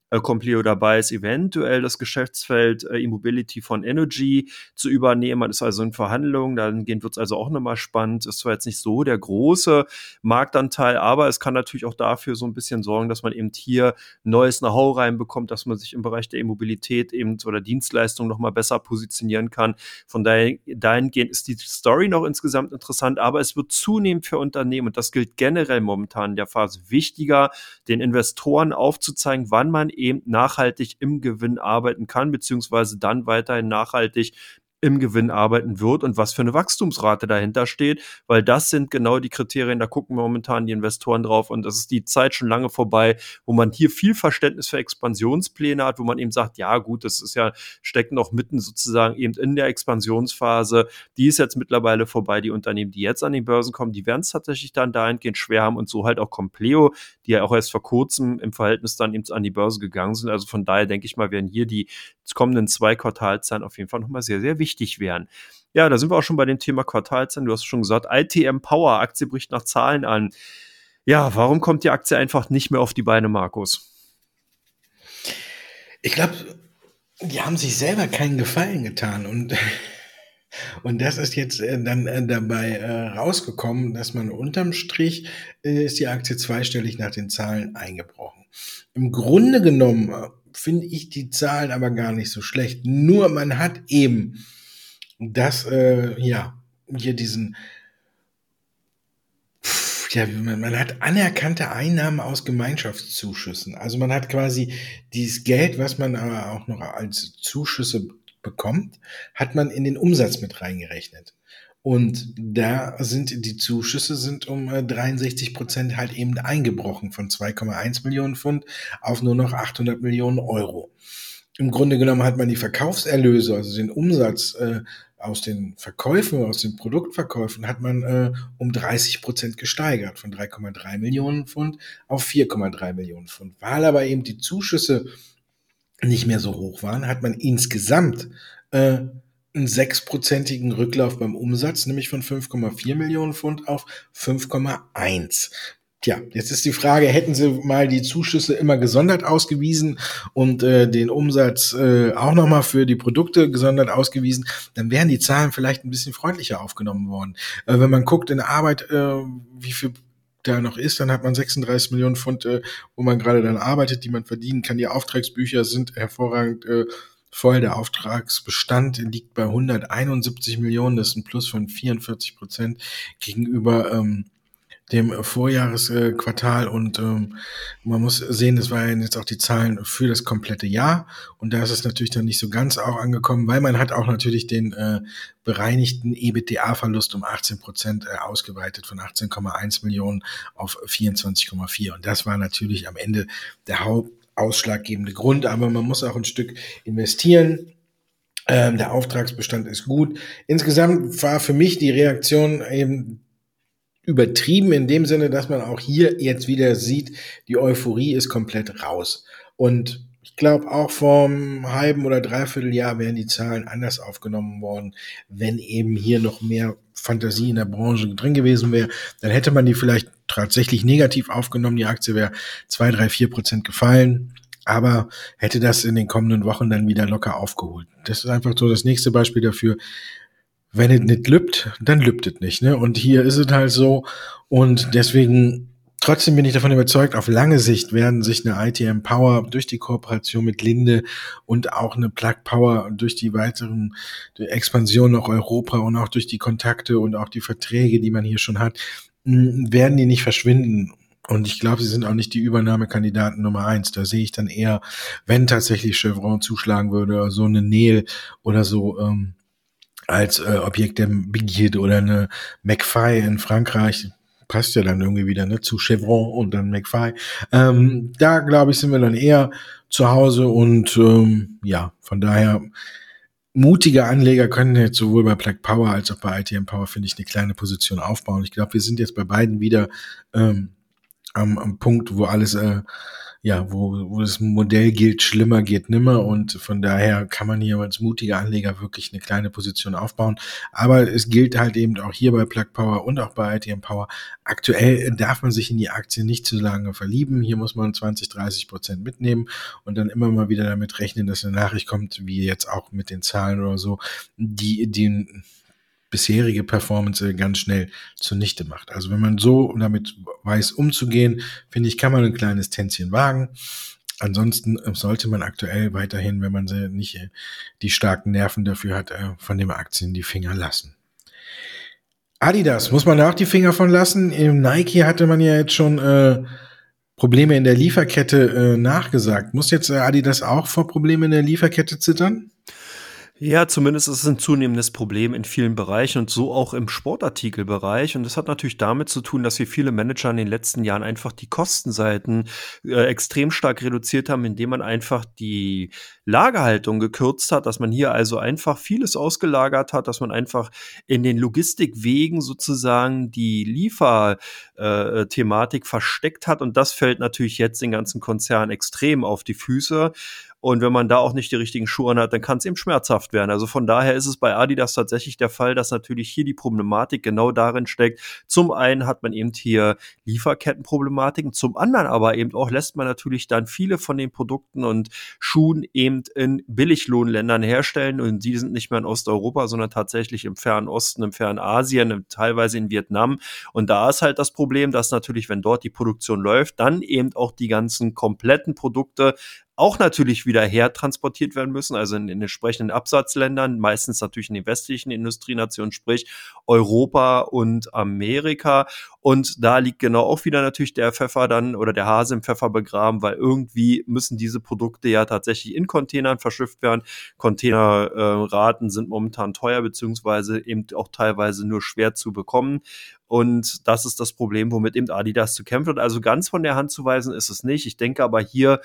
äh, Compleo dabei ist, eventuell das Geschäftsfeld äh, E-Mobility von Energy zu übernehmen. Man ist also in Verhandlungen, dann wird es also auch nochmal spannend. Ist zwar jetzt nicht so der große Marktanteil, aber es kann natürlich auch dafür so ein bisschen sorgen, dass man eben hier neues Know-how reinbekommt, dass man sich im Bereich der E-Mobilität eben oder Dienstleistung nochmal besser positionieren kann. Von daher, dahingehend ist die Story noch insgesamt interessant, aber es wird zunehmend für Unternehmen, und das gilt generell momentan in der Phase, wichtiger, den Investoren aufzuzeigen, wann man eben nachhaltig im Gewinn arbeiten kann, beziehungsweise dann weiterhin nachhaltig im Gewinn arbeiten wird und was für eine Wachstumsrate dahinter steht, weil das sind genau die Kriterien, da gucken momentan die Investoren drauf und das ist die Zeit schon lange vorbei, wo man hier viel Verständnis für Expansionspläne hat, wo man eben sagt, ja gut, das ist ja, steckt noch mitten sozusagen eben in der Expansionsphase, die ist jetzt mittlerweile vorbei, die Unternehmen, die jetzt an die Börsen kommen, die werden es tatsächlich dann dahingehend schwer haben und so halt auch Compleo, die ja auch erst vor kurzem im Verhältnis dann eben an die Börse gegangen sind, also von daher denke ich mal, werden hier die kommenden zwei Quartalzahlen auf jeden Fall nochmal sehr, sehr wichtig werden. Ja, da sind wir auch schon bei dem Thema Quartalzahlen. Du hast schon gesagt, ITM Power, Aktie bricht nach Zahlen an. Ja, warum kommt die Aktie einfach nicht mehr auf die Beine, Markus? Ich glaube, die haben sich selber keinen Gefallen getan und und das ist jetzt äh, dann äh, dabei äh, rausgekommen, dass man unterm Strich ist die Aktie zweistellig nach den Zahlen eingebrochen. Im Grunde genommen finde ich die Zahlen aber gar nicht so schlecht. Nur man hat eben das, äh, ja, hier diesen, ja, man, man hat anerkannte Einnahmen aus Gemeinschaftszuschüssen. Also man hat quasi dieses Geld, was man aber auch noch als Zuschüsse bekommt, hat man in den Umsatz mit reingerechnet. Und da sind die Zuschüsse sind um 63 äh, Prozent halt eben eingebrochen von 2,1 Millionen Pfund auf nur noch 800 Millionen Euro. Im Grunde genommen hat man die Verkaufserlöse, also den Umsatz äh, aus den Verkäufen, aus den Produktverkäufen, hat man äh, um 30 Prozent gesteigert, von 3,3 Millionen Pfund auf 4,3 Millionen Pfund. Weil aber eben die Zuschüsse nicht mehr so hoch waren, hat man insgesamt äh, einen sechsprozentigen Rücklauf beim Umsatz, nämlich von 5,4 Millionen Pfund auf 5,1. Tja, jetzt ist die Frage, hätten Sie mal die Zuschüsse immer gesondert ausgewiesen und äh, den Umsatz äh, auch nochmal für die Produkte gesondert ausgewiesen, dann wären die Zahlen vielleicht ein bisschen freundlicher aufgenommen worden. Äh, wenn man guckt in der Arbeit, äh, wie viel da noch ist, dann hat man 36 Millionen Pfund, äh, wo man gerade dann arbeitet, die man verdienen kann. Die Auftragsbücher sind hervorragend äh, voll. Der Auftragsbestand liegt bei 171 Millionen, das ist ein Plus von 44 Prozent gegenüber ähm, dem Vorjahresquartal und ähm, man muss sehen, das waren jetzt auch die Zahlen für das komplette Jahr und da ist es natürlich dann nicht so ganz auch angekommen, weil man hat auch natürlich den äh, bereinigten EBITDA-Verlust um 18 Prozent äh, ausgeweitet von 18,1 Millionen auf 24,4 und das war natürlich am Ende der hauptausschlaggebende Grund, aber man muss auch ein Stück investieren. Ähm, der Auftragsbestand ist gut. Insgesamt war für mich die Reaktion eben übertrieben in dem Sinne, dass man auch hier jetzt wieder sieht, die Euphorie ist komplett raus. Und ich glaube, auch vom halben oder dreiviertel Jahr wären die Zahlen anders aufgenommen worden, wenn eben hier noch mehr Fantasie in der Branche drin gewesen wäre. Dann hätte man die vielleicht tatsächlich negativ aufgenommen. Die Aktie wäre zwei, drei, vier Prozent gefallen. Aber hätte das in den kommenden Wochen dann wieder locker aufgeholt. Das ist einfach so das nächste Beispiel dafür, wenn es nicht lübt, dann lübt es nicht. Ne? Und hier ist es halt so. Und deswegen, trotzdem bin ich davon überzeugt, auf lange Sicht werden sich eine ITM Power durch die Kooperation mit Linde und auch eine Plug Power durch die weiteren Expansion nach Europa und auch durch die Kontakte und auch die Verträge, die man hier schon hat, werden die nicht verschwinden. Und ich glaube, sie sind auch nicht die Übernahmekandidaten Nummer eins. Da sehe ich dann eher, wenn tatsächlich Chevron zuschlagen würde, so eine Neil oder so, ähm, als äh, Objekt der Begierde oder eine McFly in Frankreich. Passt ja dann irgendwie wieder ne, zu Chevron und dann McFly. Ähm, da glaube ich, sind wir dann eher zu Hause und ähm, ja, von daher mutige Anleger können jetzt sowohl bei Black Power als auch bei ITM Power, finde ich, eine kleine Position aufbauen. Ich glaube, wir sind jetzt bei beiden wieder ähm, am, am Punkt, wo alles äh, ja, wo, wo das Modell gilt, schlimmer geht nimmer und von daher kann man hier als mutiger Anleger wirklich eine kleine Position aufbauen. Aber es gilt halt eben auch hier bei Plug Power und auch bei ITM Power. Aktuell darf man sich in die Aktie nicht zu lange verlieben. Hier muss man 20, 30 Prozent mitnehmen und dann immer mal wieder damit rechnen, dass eine Nachricht kommt, wie jetzt auch mit den Zahlen oder so, die den bisherige Performance ganz schnell zunichte macht. Also wenn man so damit weiß umzugehen, finde ich, kann man ein kleines Tänzchen wagen. Ansonsten äh, sollte man aktuell weiterhin, wenn man nicht äh, die starken Nerven dafür hat, äh, von dem Aktien die Finger lassen. Adidas, muss man auch die Finger von lassen? Im Nike hatte man ja jetzt schon äh, Probleme in der Lieferkette äh, nachgesagt. Muss jetzt Adidas auch vor Problemen in der Lieferkette zittern? Ja, zumindest ist es ein zunehmendes Problem in vielen Bereichen und so auch im Sportartikelbereich. Und das hat natürlich damit zu tun, dass wir viele Manager in den letzten Jahren einfach die Kostenseiten äh, extrem stark reduziert haben, indem man einfach die Lagerhaltung gekürzt hat, dass man hier also einfach vieles ausgelagert hat, dass man einfach in den Logistikwegen sozusagen die Lieferthematik äh, versteckt hat. Und das fällt natürlich jetzt den ganzen Konzernen extrem auf die Füße. Und wenn man da auch nicht die richtigen Schuhe hat, dann kann es eben schmerzhaft werden. Also von daher ist es bei Adidas tatsächlich der Fall, dass natürlich hier die Problematik genau darin steckt. Zum einen hat man eben hier Lieferkettenproblematiken, zum anderen aber eben auch lässt man natürlich dann viele von den Produkten und Schuhen eben in Billiglohnländern herstellen und die sind nicht mehr in Osteuropa, sondern tatsächlich im Fernen Osten, im Fernen Asien, teilweise in Vietnam. Und da ist halt das Problem, dass natürlich, wenn dort die Produktion läuft, dann eben auch die ganzen kompletten Produkte auch natürlich wieder hertransportiert werden müssen, also in, in entsprechenden Absatzländern, meistens natürlich in den westlichen Industrienationen, sprich Europa und Amerika. Und da liegt genau auch wieder natürlich der Pfeffer dann oder der Hase im Pfeffer begraben, weil irgendwie müssen diese Produkte ja tatsächlich in Containern verschifft werden. Containerraten äh, sind momentan teuer, beziehungsweise eben auch teilweise nur schwer zu bekommen. Und das ist das Problem, womit eben Adidas zu kämpfen hat. Also ganz von der Hand zu weisen ist es nicht. Ich denke aber hier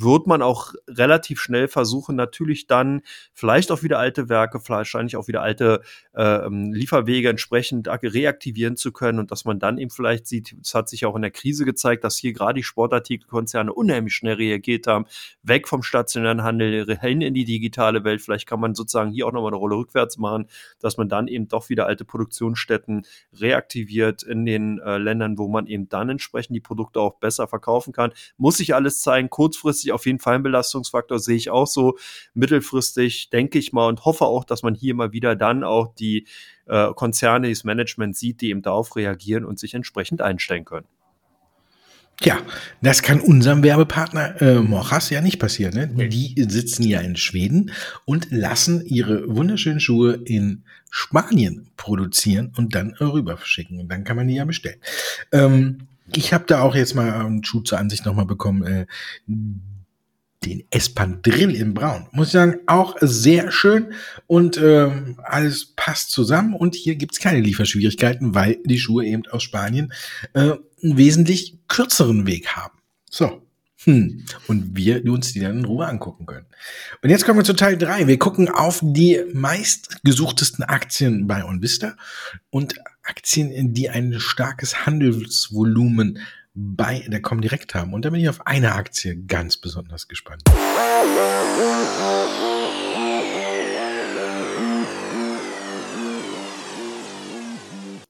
wird man auch relativ schnell versuchen, natürlich dann vielleicht auch wieder alte Werke, wahrscheinlich auch wieder alte äh, Lieferwege entsprechend reaktivieren zu können und dass man dann eben vielleicht sieht, es hat sich auch in der Krise gezeigt, dass hier gerade die Sportartikelkonzerne unheimlich schnell reagiert haben, weg vom stationären Handel hin in die digitale Welt. Vielleicht kann man sozusagen hier auch nochmal eine Rolle rückwärts machen, dass man dann eben doch wieder alte Produktionsstätten reaktiviert in den äh, Ländern, wo man eben dann entsprechend die Produkte auch besser verkaufen kann. Muss sich alles zeigen. Kurzfristig auf jeden Fall ein Belastungsfaktor, sehe ich auch so. Mittelfristig denke ich mal und hoffe auch, dass man hier mal wieder dann auch die äh, Konzerne, das Management sieht, die eben darauf reagieren und sich entsprechend einstellen können. Ja, das kann unserem Werbepartner äh, Mochas ja nicht passieren. Ne? Die sitzen ja in Schweden und lassen ihre wunderschönen Schuhe in Spanien produzieren und dann rüber verschicken. Und dann kann man die ja bestellen. Ähm, ich habe da auch jetzt mal einen Schuh zur Ansicht nochmal bekommen. Äh, den Espandrill in Braun. Muss ich sagen, auch sehr schön und äh, alles passt zusammen. Und hier gibt's keine Lieferschwierigkeiten, weil die Schuhe eben aus Spanien äh, einen wesentlich kürzeren Weg haben. So. Hm. Und wir uns die dann in Ruhe angucken können. Und jetzt kommen wir zu Teil drei. Wir gucken auf die meistgesuchtesten Aktien bei OnVista und Aktien, die ein starkes Handelsvolumen bei der Comdirect haben. Und da bin ich auf eine Aktie ganz besonders gespannt.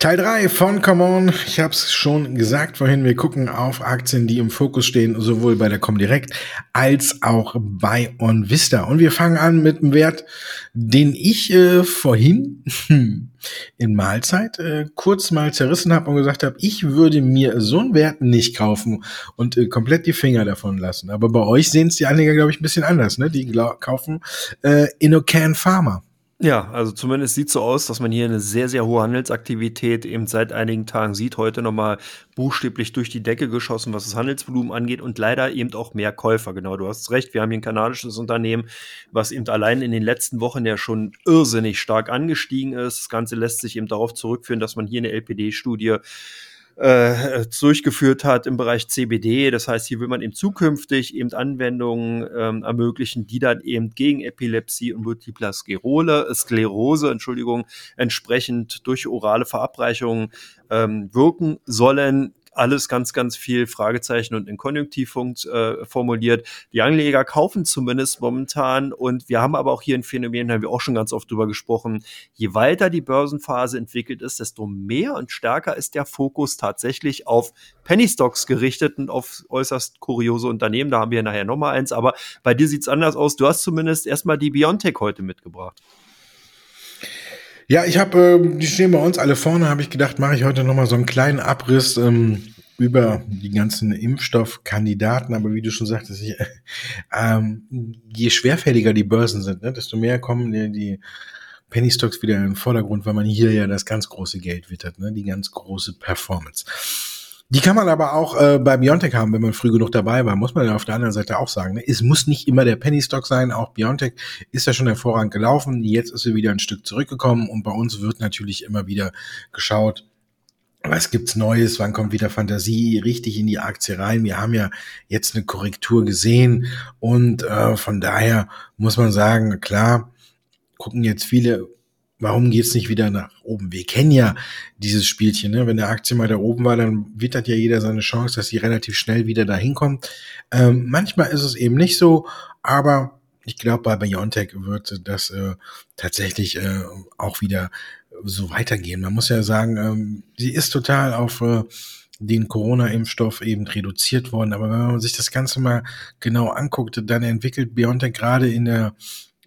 Teil 3 von Come On. Ich habe es schon gesagt vorhin, wir gucken auf Aktien, die im Fokus stehen, sowohl bei der Comdirect als auch bei OnVista. Und wir fangen an mit einem Wert, den ich äh, vorhin in Mahlzeit äh, kurz mal zerrissen habe und gesagt habe, ich würde mir so einen Wert nicht kaufen und äh, komplett die Finger davon lassen. Aber bei euch sehen es die Anleger, glaube ich, ein bisschen anders. Ne? Die kaufen äh, Innocan Pharma. Ja, also zumindest sieht so aus, dass man hier eine sehr, sehr hohe Handelsaktivität eben seit einigen Tagen sieht. Heute nochmal buchstäblich durch die Decke geschossen, was das Handelsvolumen angeht und leider eben auch mehr Käufer. Genau, du hast recht. Wir haben hier ein kanadisches Unternehmen, was eben allein in den letzten Wochen ja schon irrsinnig stark angestiegen ist. Das Ganze lässt sich eben darauf zurückführen, dass man hier eine LPD-Studie äh, durchgeführt hat im Bereich CBD. Das heißt, hier will man eben zukünftig eben Anwendungen ähm, ermöglichen, die dann eben gegen Epilepsie und Multipler Sklerose, Sklerose Entschuldigung, entsprechend durch orale Verabreichungen ähm, wirken sollen alles ganz, ganz viel Fragezeichen und in Konjunktiv äh, formuliert. Die Anleger kaufen zumindest momentan und wir haben aber auch hier ein Phänomen, haben wir auch schon ganz oft drüber gesprochen. Je weiter die Börsenphase entwickelt ist, desto mehr und stärker ist der Fokus tatsächlich auf Penny Stocks gerichtet und auf äußerst kuriose Unternehmen. Da haben wir nachher nochmal eins, aber bei dir sieht's anders aus. Du hast zumindest erstmal die Biontech heute mitgebracht. Ja, ich habe, äh, die stehen bei uns alle vorne, habe ich gedacht, mache ich heute nochmal so einen kleinen Abriss ähm, über die ganzen Impfstoffkandidaten. Aber wie du schon sagtest, ich, ähm, je schwerfälliger die Börsen sind, ne, desto mehr kommen die, die Penny Stocks wieder in den Vordergrund, weil man hier ja das ganz große Geld wittert, ne, die ganz große Performance. Die kann man aber auch äh, bei Biontech haben, wenn man früh genug dabei war, muss man ja auf der anderen Seite auch sagen. Ne? Es muss nicht immer der Penny Stock sein, auch Biontech ist ja schon hervorragend gelaufen. Jetzt ist sie wieder ein Stück zurückgekommen und bei uns wird natürlich immer wieder geschaut, was gibt's Neues? Wann kommt wieder Fantasie richtig in die Aktie rein? Wir haben ja jetzt eine Korrektur gesehen und äh, von daher muss man sagen, klar, gucken jetzt viele warum geht's nicht wieder nach oben? Wir kennen ja dieses Spielchen, ne? Wenn der Aktie mal da oben war, dann wittert ja jeder seine Chance, dass sie relativ schnell wieder dahin kommt. Ähm, manchmal ist es eben nicht so, aber ich glaube, bei Biontech wird das äh, tatsächlich äh, auch wieder so weitergehen. Man muss ja sagen, ähm, sie ist total auf äh, den Corona-Impfstoff eben reduziert worden. Aber wenn man sich das Ganze mal genau anguckt, dann entwickelt Biontech gerade in der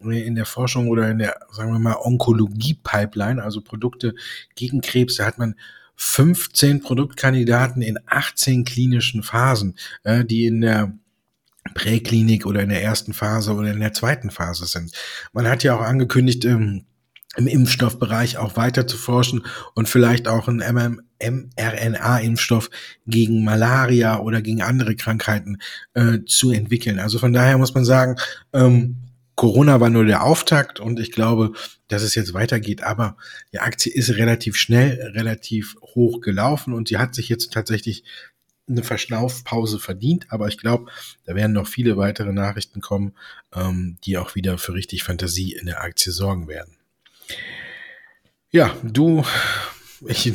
in der Forschung oder in der, sagen wir mal, Onkologie-Pipeline, also Produkte gegen Krebs, da hat man 15 Produktkandidaten in 18 klinischen Phasen, äh, die in der Präklinik oder in der ersten Phase oder in der zweiten Phase sind. Man hat ja auch angekündigt, ähm, im Impfstoffbereich auch weiter zu forschen und vielleicht auch einen mRNA-Impfstoff gegen Malaria oder gegen andere Krankheiten äh, zu entwickeln. Also von daher muss man sagen, ähm, Corona war nur der Auftakt und ich glaube, dass es jetzt weitergeht. Aber die Aktie ist relativ schnell, relativ hoch gelaufen und sie hat sich jetzt tatsächlich eine Verschnaufpause verdient, aber ich glaube, da werden noch viele weitere Nachrichten kommen, ähm, die auch wieder für richtig Fantasie in der Aktie sorgen werden. Ja, du, ich,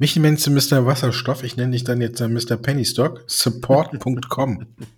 mich nennst du Mr. Wasserstoff, ich nenne dich dann jetzt Mr. Pennystock, support.com.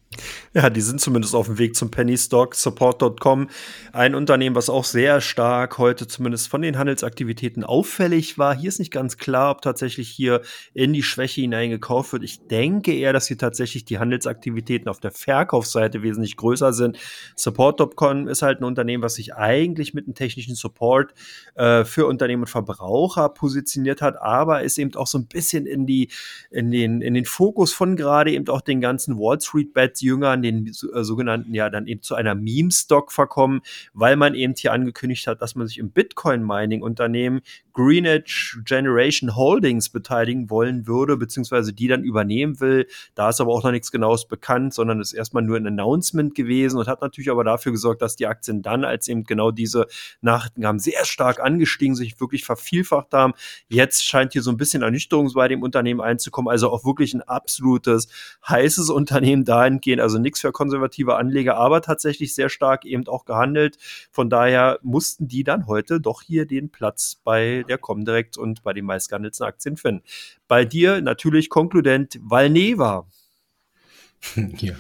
Ja, die sind zumindest auf dem Weg zum Penny Stock. Support.com, ein Unternehmen, was auch sehr stark heute zumindest von den Handelsaktivitäten auffällig war. Hier ist nicht ganz klar, ob tatsächlich hier in die Schwäche hineingekauft wird. Ich denke eher, dass hier tatsächlich die Handelsaktivitäten auf der Verkaufsseite wesentlich größer sind. Support.com ist halt ein Unternehmen, was sich eigentlich mit einem technischen Support äh, für Unternehmen und Verbraucher positioniert hat, aber ist eben auch so ein bisschen in die, in den, in den Fokus von gerade eben auch den ganzen Wall Street Bets Jüngern, den äh, sogenannten, ja, dann eben zu einer Meme-Stock verkommen, weil man eben hier angekündigt hat, dass man sich im Bitcoin-Mining-Unternehmen Greenwich Generation Holdings beteiligen wollen würde, beziehungsweise die dann übernehmen will. Da ist aber auch noch nichts Genaues bekannt, sondern ist erstmal nur ein Announcement gewesen und hat natürlich aber dafür gesorgt, dass die Aktien dann, als eben genau diese Nachrichten kamen, sehr stark angestiegen, sich wirklich vervielfacht haben. Jetzt scheint hier so ein bisschen Ernüchterung bei dem Unternehmen einzukommen, also auch wirklich ein absolutes heißes Unternehmen dahingehend, also nichts für konservative Anleger, aber tatsächlich sehr stark eben auch gehandelt. Von daher mussten die dann heute doch hier den Platz bei der Comdirect und bei den meistgehandelten Aktien finden. Bei dir natürlich konkludent Valneva. Ja,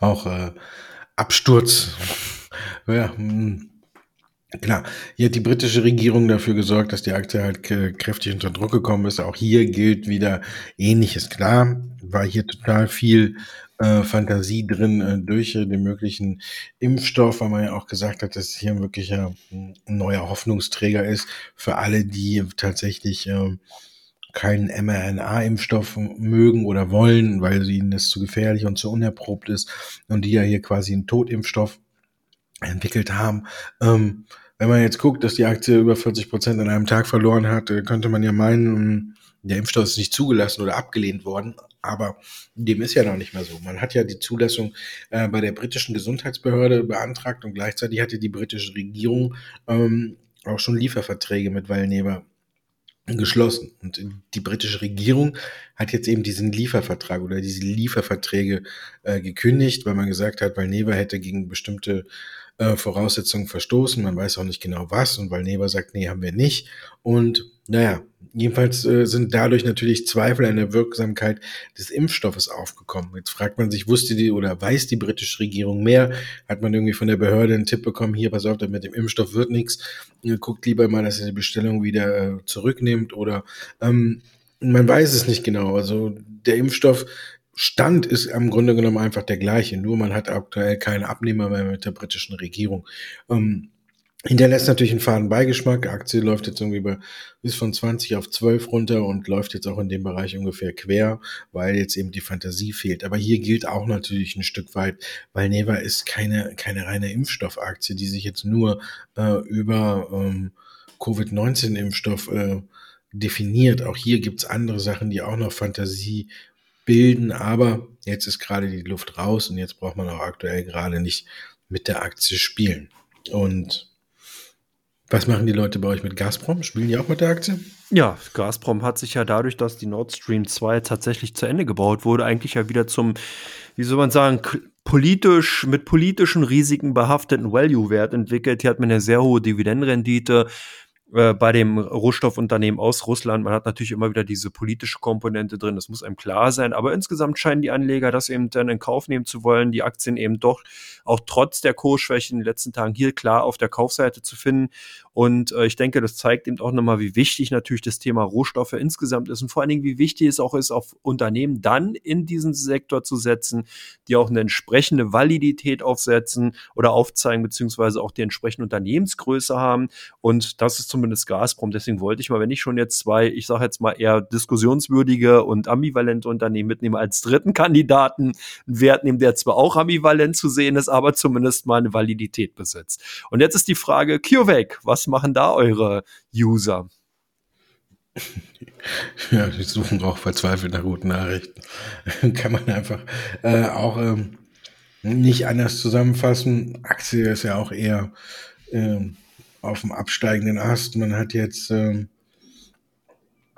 auch äh, Absturz. ja, mh. Hm. Klar, hier hat die britische Regierung dafür gesorgt, dass die Aktie halt kräftig unter Druck gekommen ist. Auch hier gilt wieder Ähnliches. Klar, war hier total viel äh, Fantasie drin äh, durch äh, den möglichen Impfstoff, weil man ja auch gesagt hat, dass hier wirklich ein neuer Hoffnungsträger ist für alle, die tatsächlich äh, keinen mRNA-Impfstoff mögen oder wollen, weil ihnen das zu gefährlich und zu unerprobt ist und die ja hier quasi einen Totimpfstoff entwickelt haben. Ähm, wenn man jetzt guckt, dass die Aktie über 40 Prozent an einem Tag verloren hat, äh, könnte man ja meinen, der Impfstoff ist nicht zugelassen oder abgelehnt worden. Aber dem ist ja noch nicht mehr so. Man hat ja die Zulassung äh, bei der britischen Gesundheitsbehörde beantragt und gleichzeitig hatte die britische Regierung ähm, auch schon Lieferverträge mit Valneva geschlossen. Und die britische Regierung hat jetzt eben diesen Liefervertrag oder diese Lieferverträge äh, gekündigt, weil man gesagt hat, Valneva hätte gegen bestimmte äh, Voraussetzungen verstoßen. Man weiß auch nicht genau was. Und Valneva sagt, nee, haben wir nicht. Und naja, jedenfalls äh, sind dadurch natürlich Zweifel an der Wirksamkeit des Impfstoffes aufgekommen. Jetzt fragt man sich, wusste die oder weiß die britische Regierung mehr? Hat man irgendwie von der Behörde einen Tipp bekommen, hier, pass auf, mit dem Impfstoff wird nichts. Guckt lieber mal, dass ihr die Bestellung wieder äh, zurücknimmt oder ähm, man weiß es nicht genau. Also der Impfstoff Stand ist im Grunde genommen einfach der gleiche, nur man hat aktuell keine Abnehmer mehr mit der britischen Regierung. Ähm, hinterlässt natürlich einen faden Beigeschmack. Aktie läuft jetzt irgendwie bei, bis von 20 auf 12 runter und läuft jetzt auch in dem Bereich ungefähr quer, weil jetzt eben die Fantasie fehlt. Aber hier gilt auch natürlich ein Stück weit, weil Neva ist keine, keine reine Impfstoffaktie, die sich jetzt nur äh, über ähm, Covid-19-Impfstoff äh, definiert. Auch hier gibt's andere Sachen, die auch noch Fantasie bilden, aber jetzt ist gerade die Luft raus und jetzt braucht man auch aktuell gerade nicht mit der Aktie spielen. Und was machen die Leute bei euch mit Gazprom? Spielen die auch mit der Aktie? Ja, Gazprom hat sich ja dadurch, dass die Nord Stream 2 tatsächlich zu Ende gebaut wurde, eigentlich ja wieder zum, wie soll man sagen, politisch, mit politischen Risiken behafteten Value-Wert entwickelt. Hier hat man eine sehr hohe Dividendenrendite äh, bei dem Rohstoffunternehmen aus Russland. Man hat natürlich immer wieder diese politische Komponente drin, das muss einem klar sein. Aber insgesamt scheinen die Anleger das eben dann in Kauf nehmen zu wollen, die Aktien eben doch auch trotz der Kursschwäche in den letzten Tagen hier klar auf der Kaufseite zu finden. Und äh, ich denke, das zeigt eben auch nochmal, wie wichtig natürlich das Thema Rohstoffe insgesamt ist und vor allen Dingen, wie wichtig es auch ist, auf Unternehmen dann in diesen Sektor zu setzen, die auch eine entsprechende Validität aufsetzen oder aufzeigen, beziehungsweise auch die entsprechende Unternehmensgröße haben. Und das ist zumindest Gazprom. Deswegen wollte ich mal, wenn ich schon jetzt zwei, ich sage jetzt mal eher diskussionswürdige und ambivalente Unternehmen mitnehme, als dritten Kandidaten einen Wert nehmen, der zwar auch ambivalent zu sehen ist, aber zumindest mal eine Validität besitzt. Und jetzt ist die Frage, CureVac, was was machen da eure User? Ja, die suchen auch verzweifelt nach guten Nachrichten. Kann man einfach äh, auch ähm, nicht anders zusammenfassen. Aktie ist ja auch eher ähm, auf dem absteigenden Ast. Man hat jetzt ähm,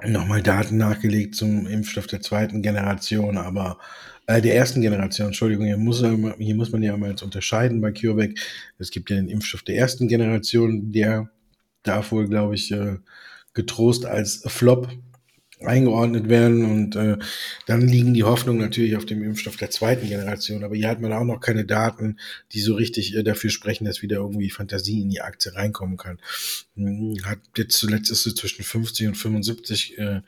nochmal Daten nachgelegt zum Impfstoff der zweiten Generation, aber äh, der ersten Generation, Entschuldigung, hier muss, hier muss man ja mal jetzt unterscheiden bei CureVac. Es gibt ja den Impfstoff der ersten Generation, der darf wohl, glaube ich, äh, getrost als Flop eingeordnet werden und äh, dann liegen die Hoffnungen natürlich auf dem Impfstoff der zweiten Generation. Aber hier hat man auch noch keine Daten, die so richtig äh, dafür sprechen, dass wieder irgendwie Fantasie in die Aktie reinkommen kann. Hm, hat jetzt zuletzt ist es zwischen 50 und 75 äh,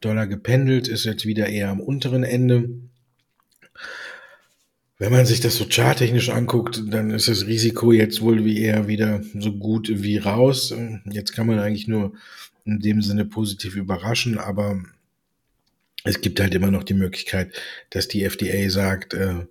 Dollar gependelt, ist jetzt wieder eher am unteren Ende. Wenn man sich das so charttechnisch anguckt, dann ist das Risiko jetzt wohl wie eher wieder so gut wie raus. Jetzt kann man eigentlich nur in dem Sinne positiv überraschen, aber es gibt halt immer noch die Möglichkeit, dass die FDA sagt, äh,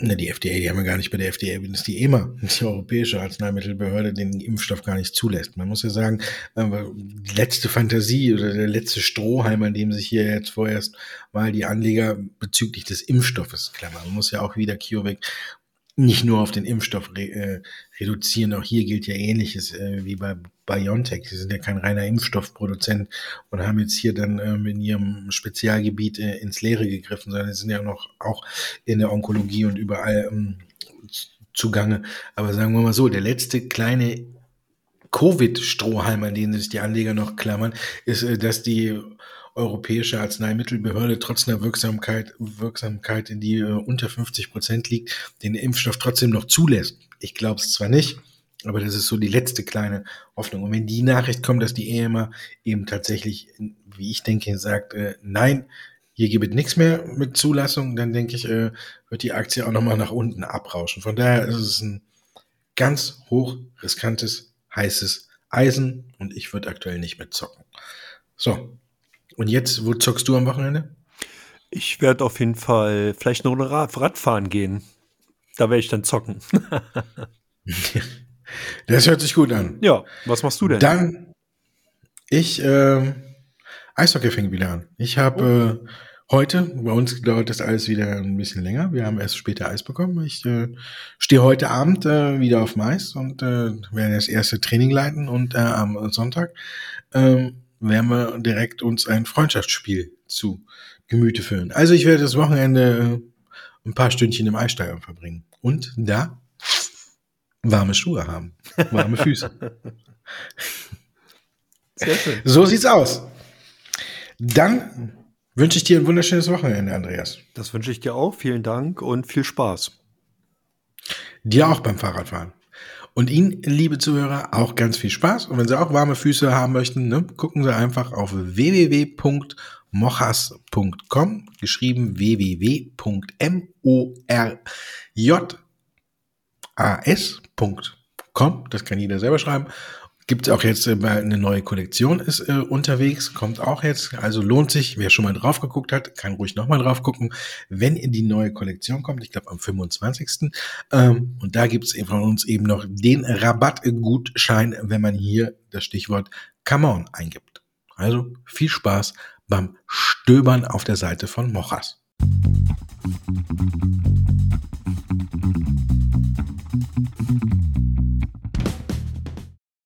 Ne, die FDA, die haben wir gar nicht bei der FDA, das ist die EMA, die Europäische Arzneimittelbehörde, den Impfstoff gar nicht zulässt. Man muss ja sagen, äh, die letzte Fantasie oder der letzte Strohhalm, an dem sich hier jetzt vorerst mal die Anleger bezüglich des Impfstoffes klammern. Man muss ja auch wieder CureVac nicht nur auf den Impfstoff re äh, reduzieren. Auch hier gilt ja Ähnliches äh, wie bei BioNTech. Sie sind ja kein reiner Impfstoffproduzent und haben jetzt hier dann ähm, in ihrem Spezialgebiet äh, ins Leere gegriffen, sondern sie sind ja noch auch in der Onkologie und überall ähm, zugange. Aber sagen wir mal so, der letzte kleine Covid-Strohhalm, an den sich die Anleger noch klammern, ist, äh, dass die Europäische Arzneimittelbehörde trotz einer Wirksamkeit, Wirksamkeit, in die äh, unter 50 Prozent liegt, den Impfstoff trotzdem noch zulässt. Ich glaube es zwar nicht, aber das ist so die letzte kleine Hoffnung. Und wenn die Nachricht kommt, dass die EMA eben tatsächlich, wie ich denke, sagt, äh, nein, hier gibt es nichts mehr mit Zulassung, dann denke ich, äh, wird die Aktie auch nochmal nach unten abrauschen. Von daher ist es ein ganz hoch riskantes, heißes Eisen und ich würde aktuell nicht mehr zocken. So, und jetzt, wo zockst du am Wochenende? Ich werde auf jeden Fall vielleicht noch eine Radfahren gehen. Da werde ich dann zocken. das hört sich gut an. Ja, was machst du denn? Dann, ich, äh, Eishockey fängt wieder an. Ich habe äh, heute, bei uns dauert das alles wieder ein bisschen länger. Wir haben erst später Eis bekommen. Ich äh, stehe heute Abend äh, wieder auf dem Eis und äh, werde das erste Training leiten und äh, am Sonntag ähm, werden wir direkt uns ein Freundschaftsspiel zu Gemüte führen. Also ich werde das Wochenende äh, ein paar Stündchen im Eissteiger verbringen und da warme Schuhe haben, warme Füße. Sehr schön. So sieht's aus. Dann wünsche ich dir ein wunderschönes Wochenende, Andreas. Das wünsche ich dir auch. Vielen Dank und viel Spaß. Dir auch beim Fahrradfahren. Und Ihnen, liebe Zuhörer, auch ganz viel Spaß. Und wenn Sie auch warme Füße haben möchten, ne, gucken Sie einfach auf www.mochas.com, geschrieben www.morjas.com. Das kann jeder selber schreiben. Gibt es auch jetzt äh, eine neue Kollektion ist äh, unterwegs, kommt auch jetzt. Also lohnt sich, wer schon mal drauf geguckt hat, kann ruhig nochmal drauf gucken, wenn in die neue Kollektion kommt. Ich glaube am 25. Ähm, und da gibt es von uns eben noch den Rabattgutschein, wenn man hier das Stichwort Come On eingibt. Also viel Spaß beim Stöbern auf der Seite von Mochas.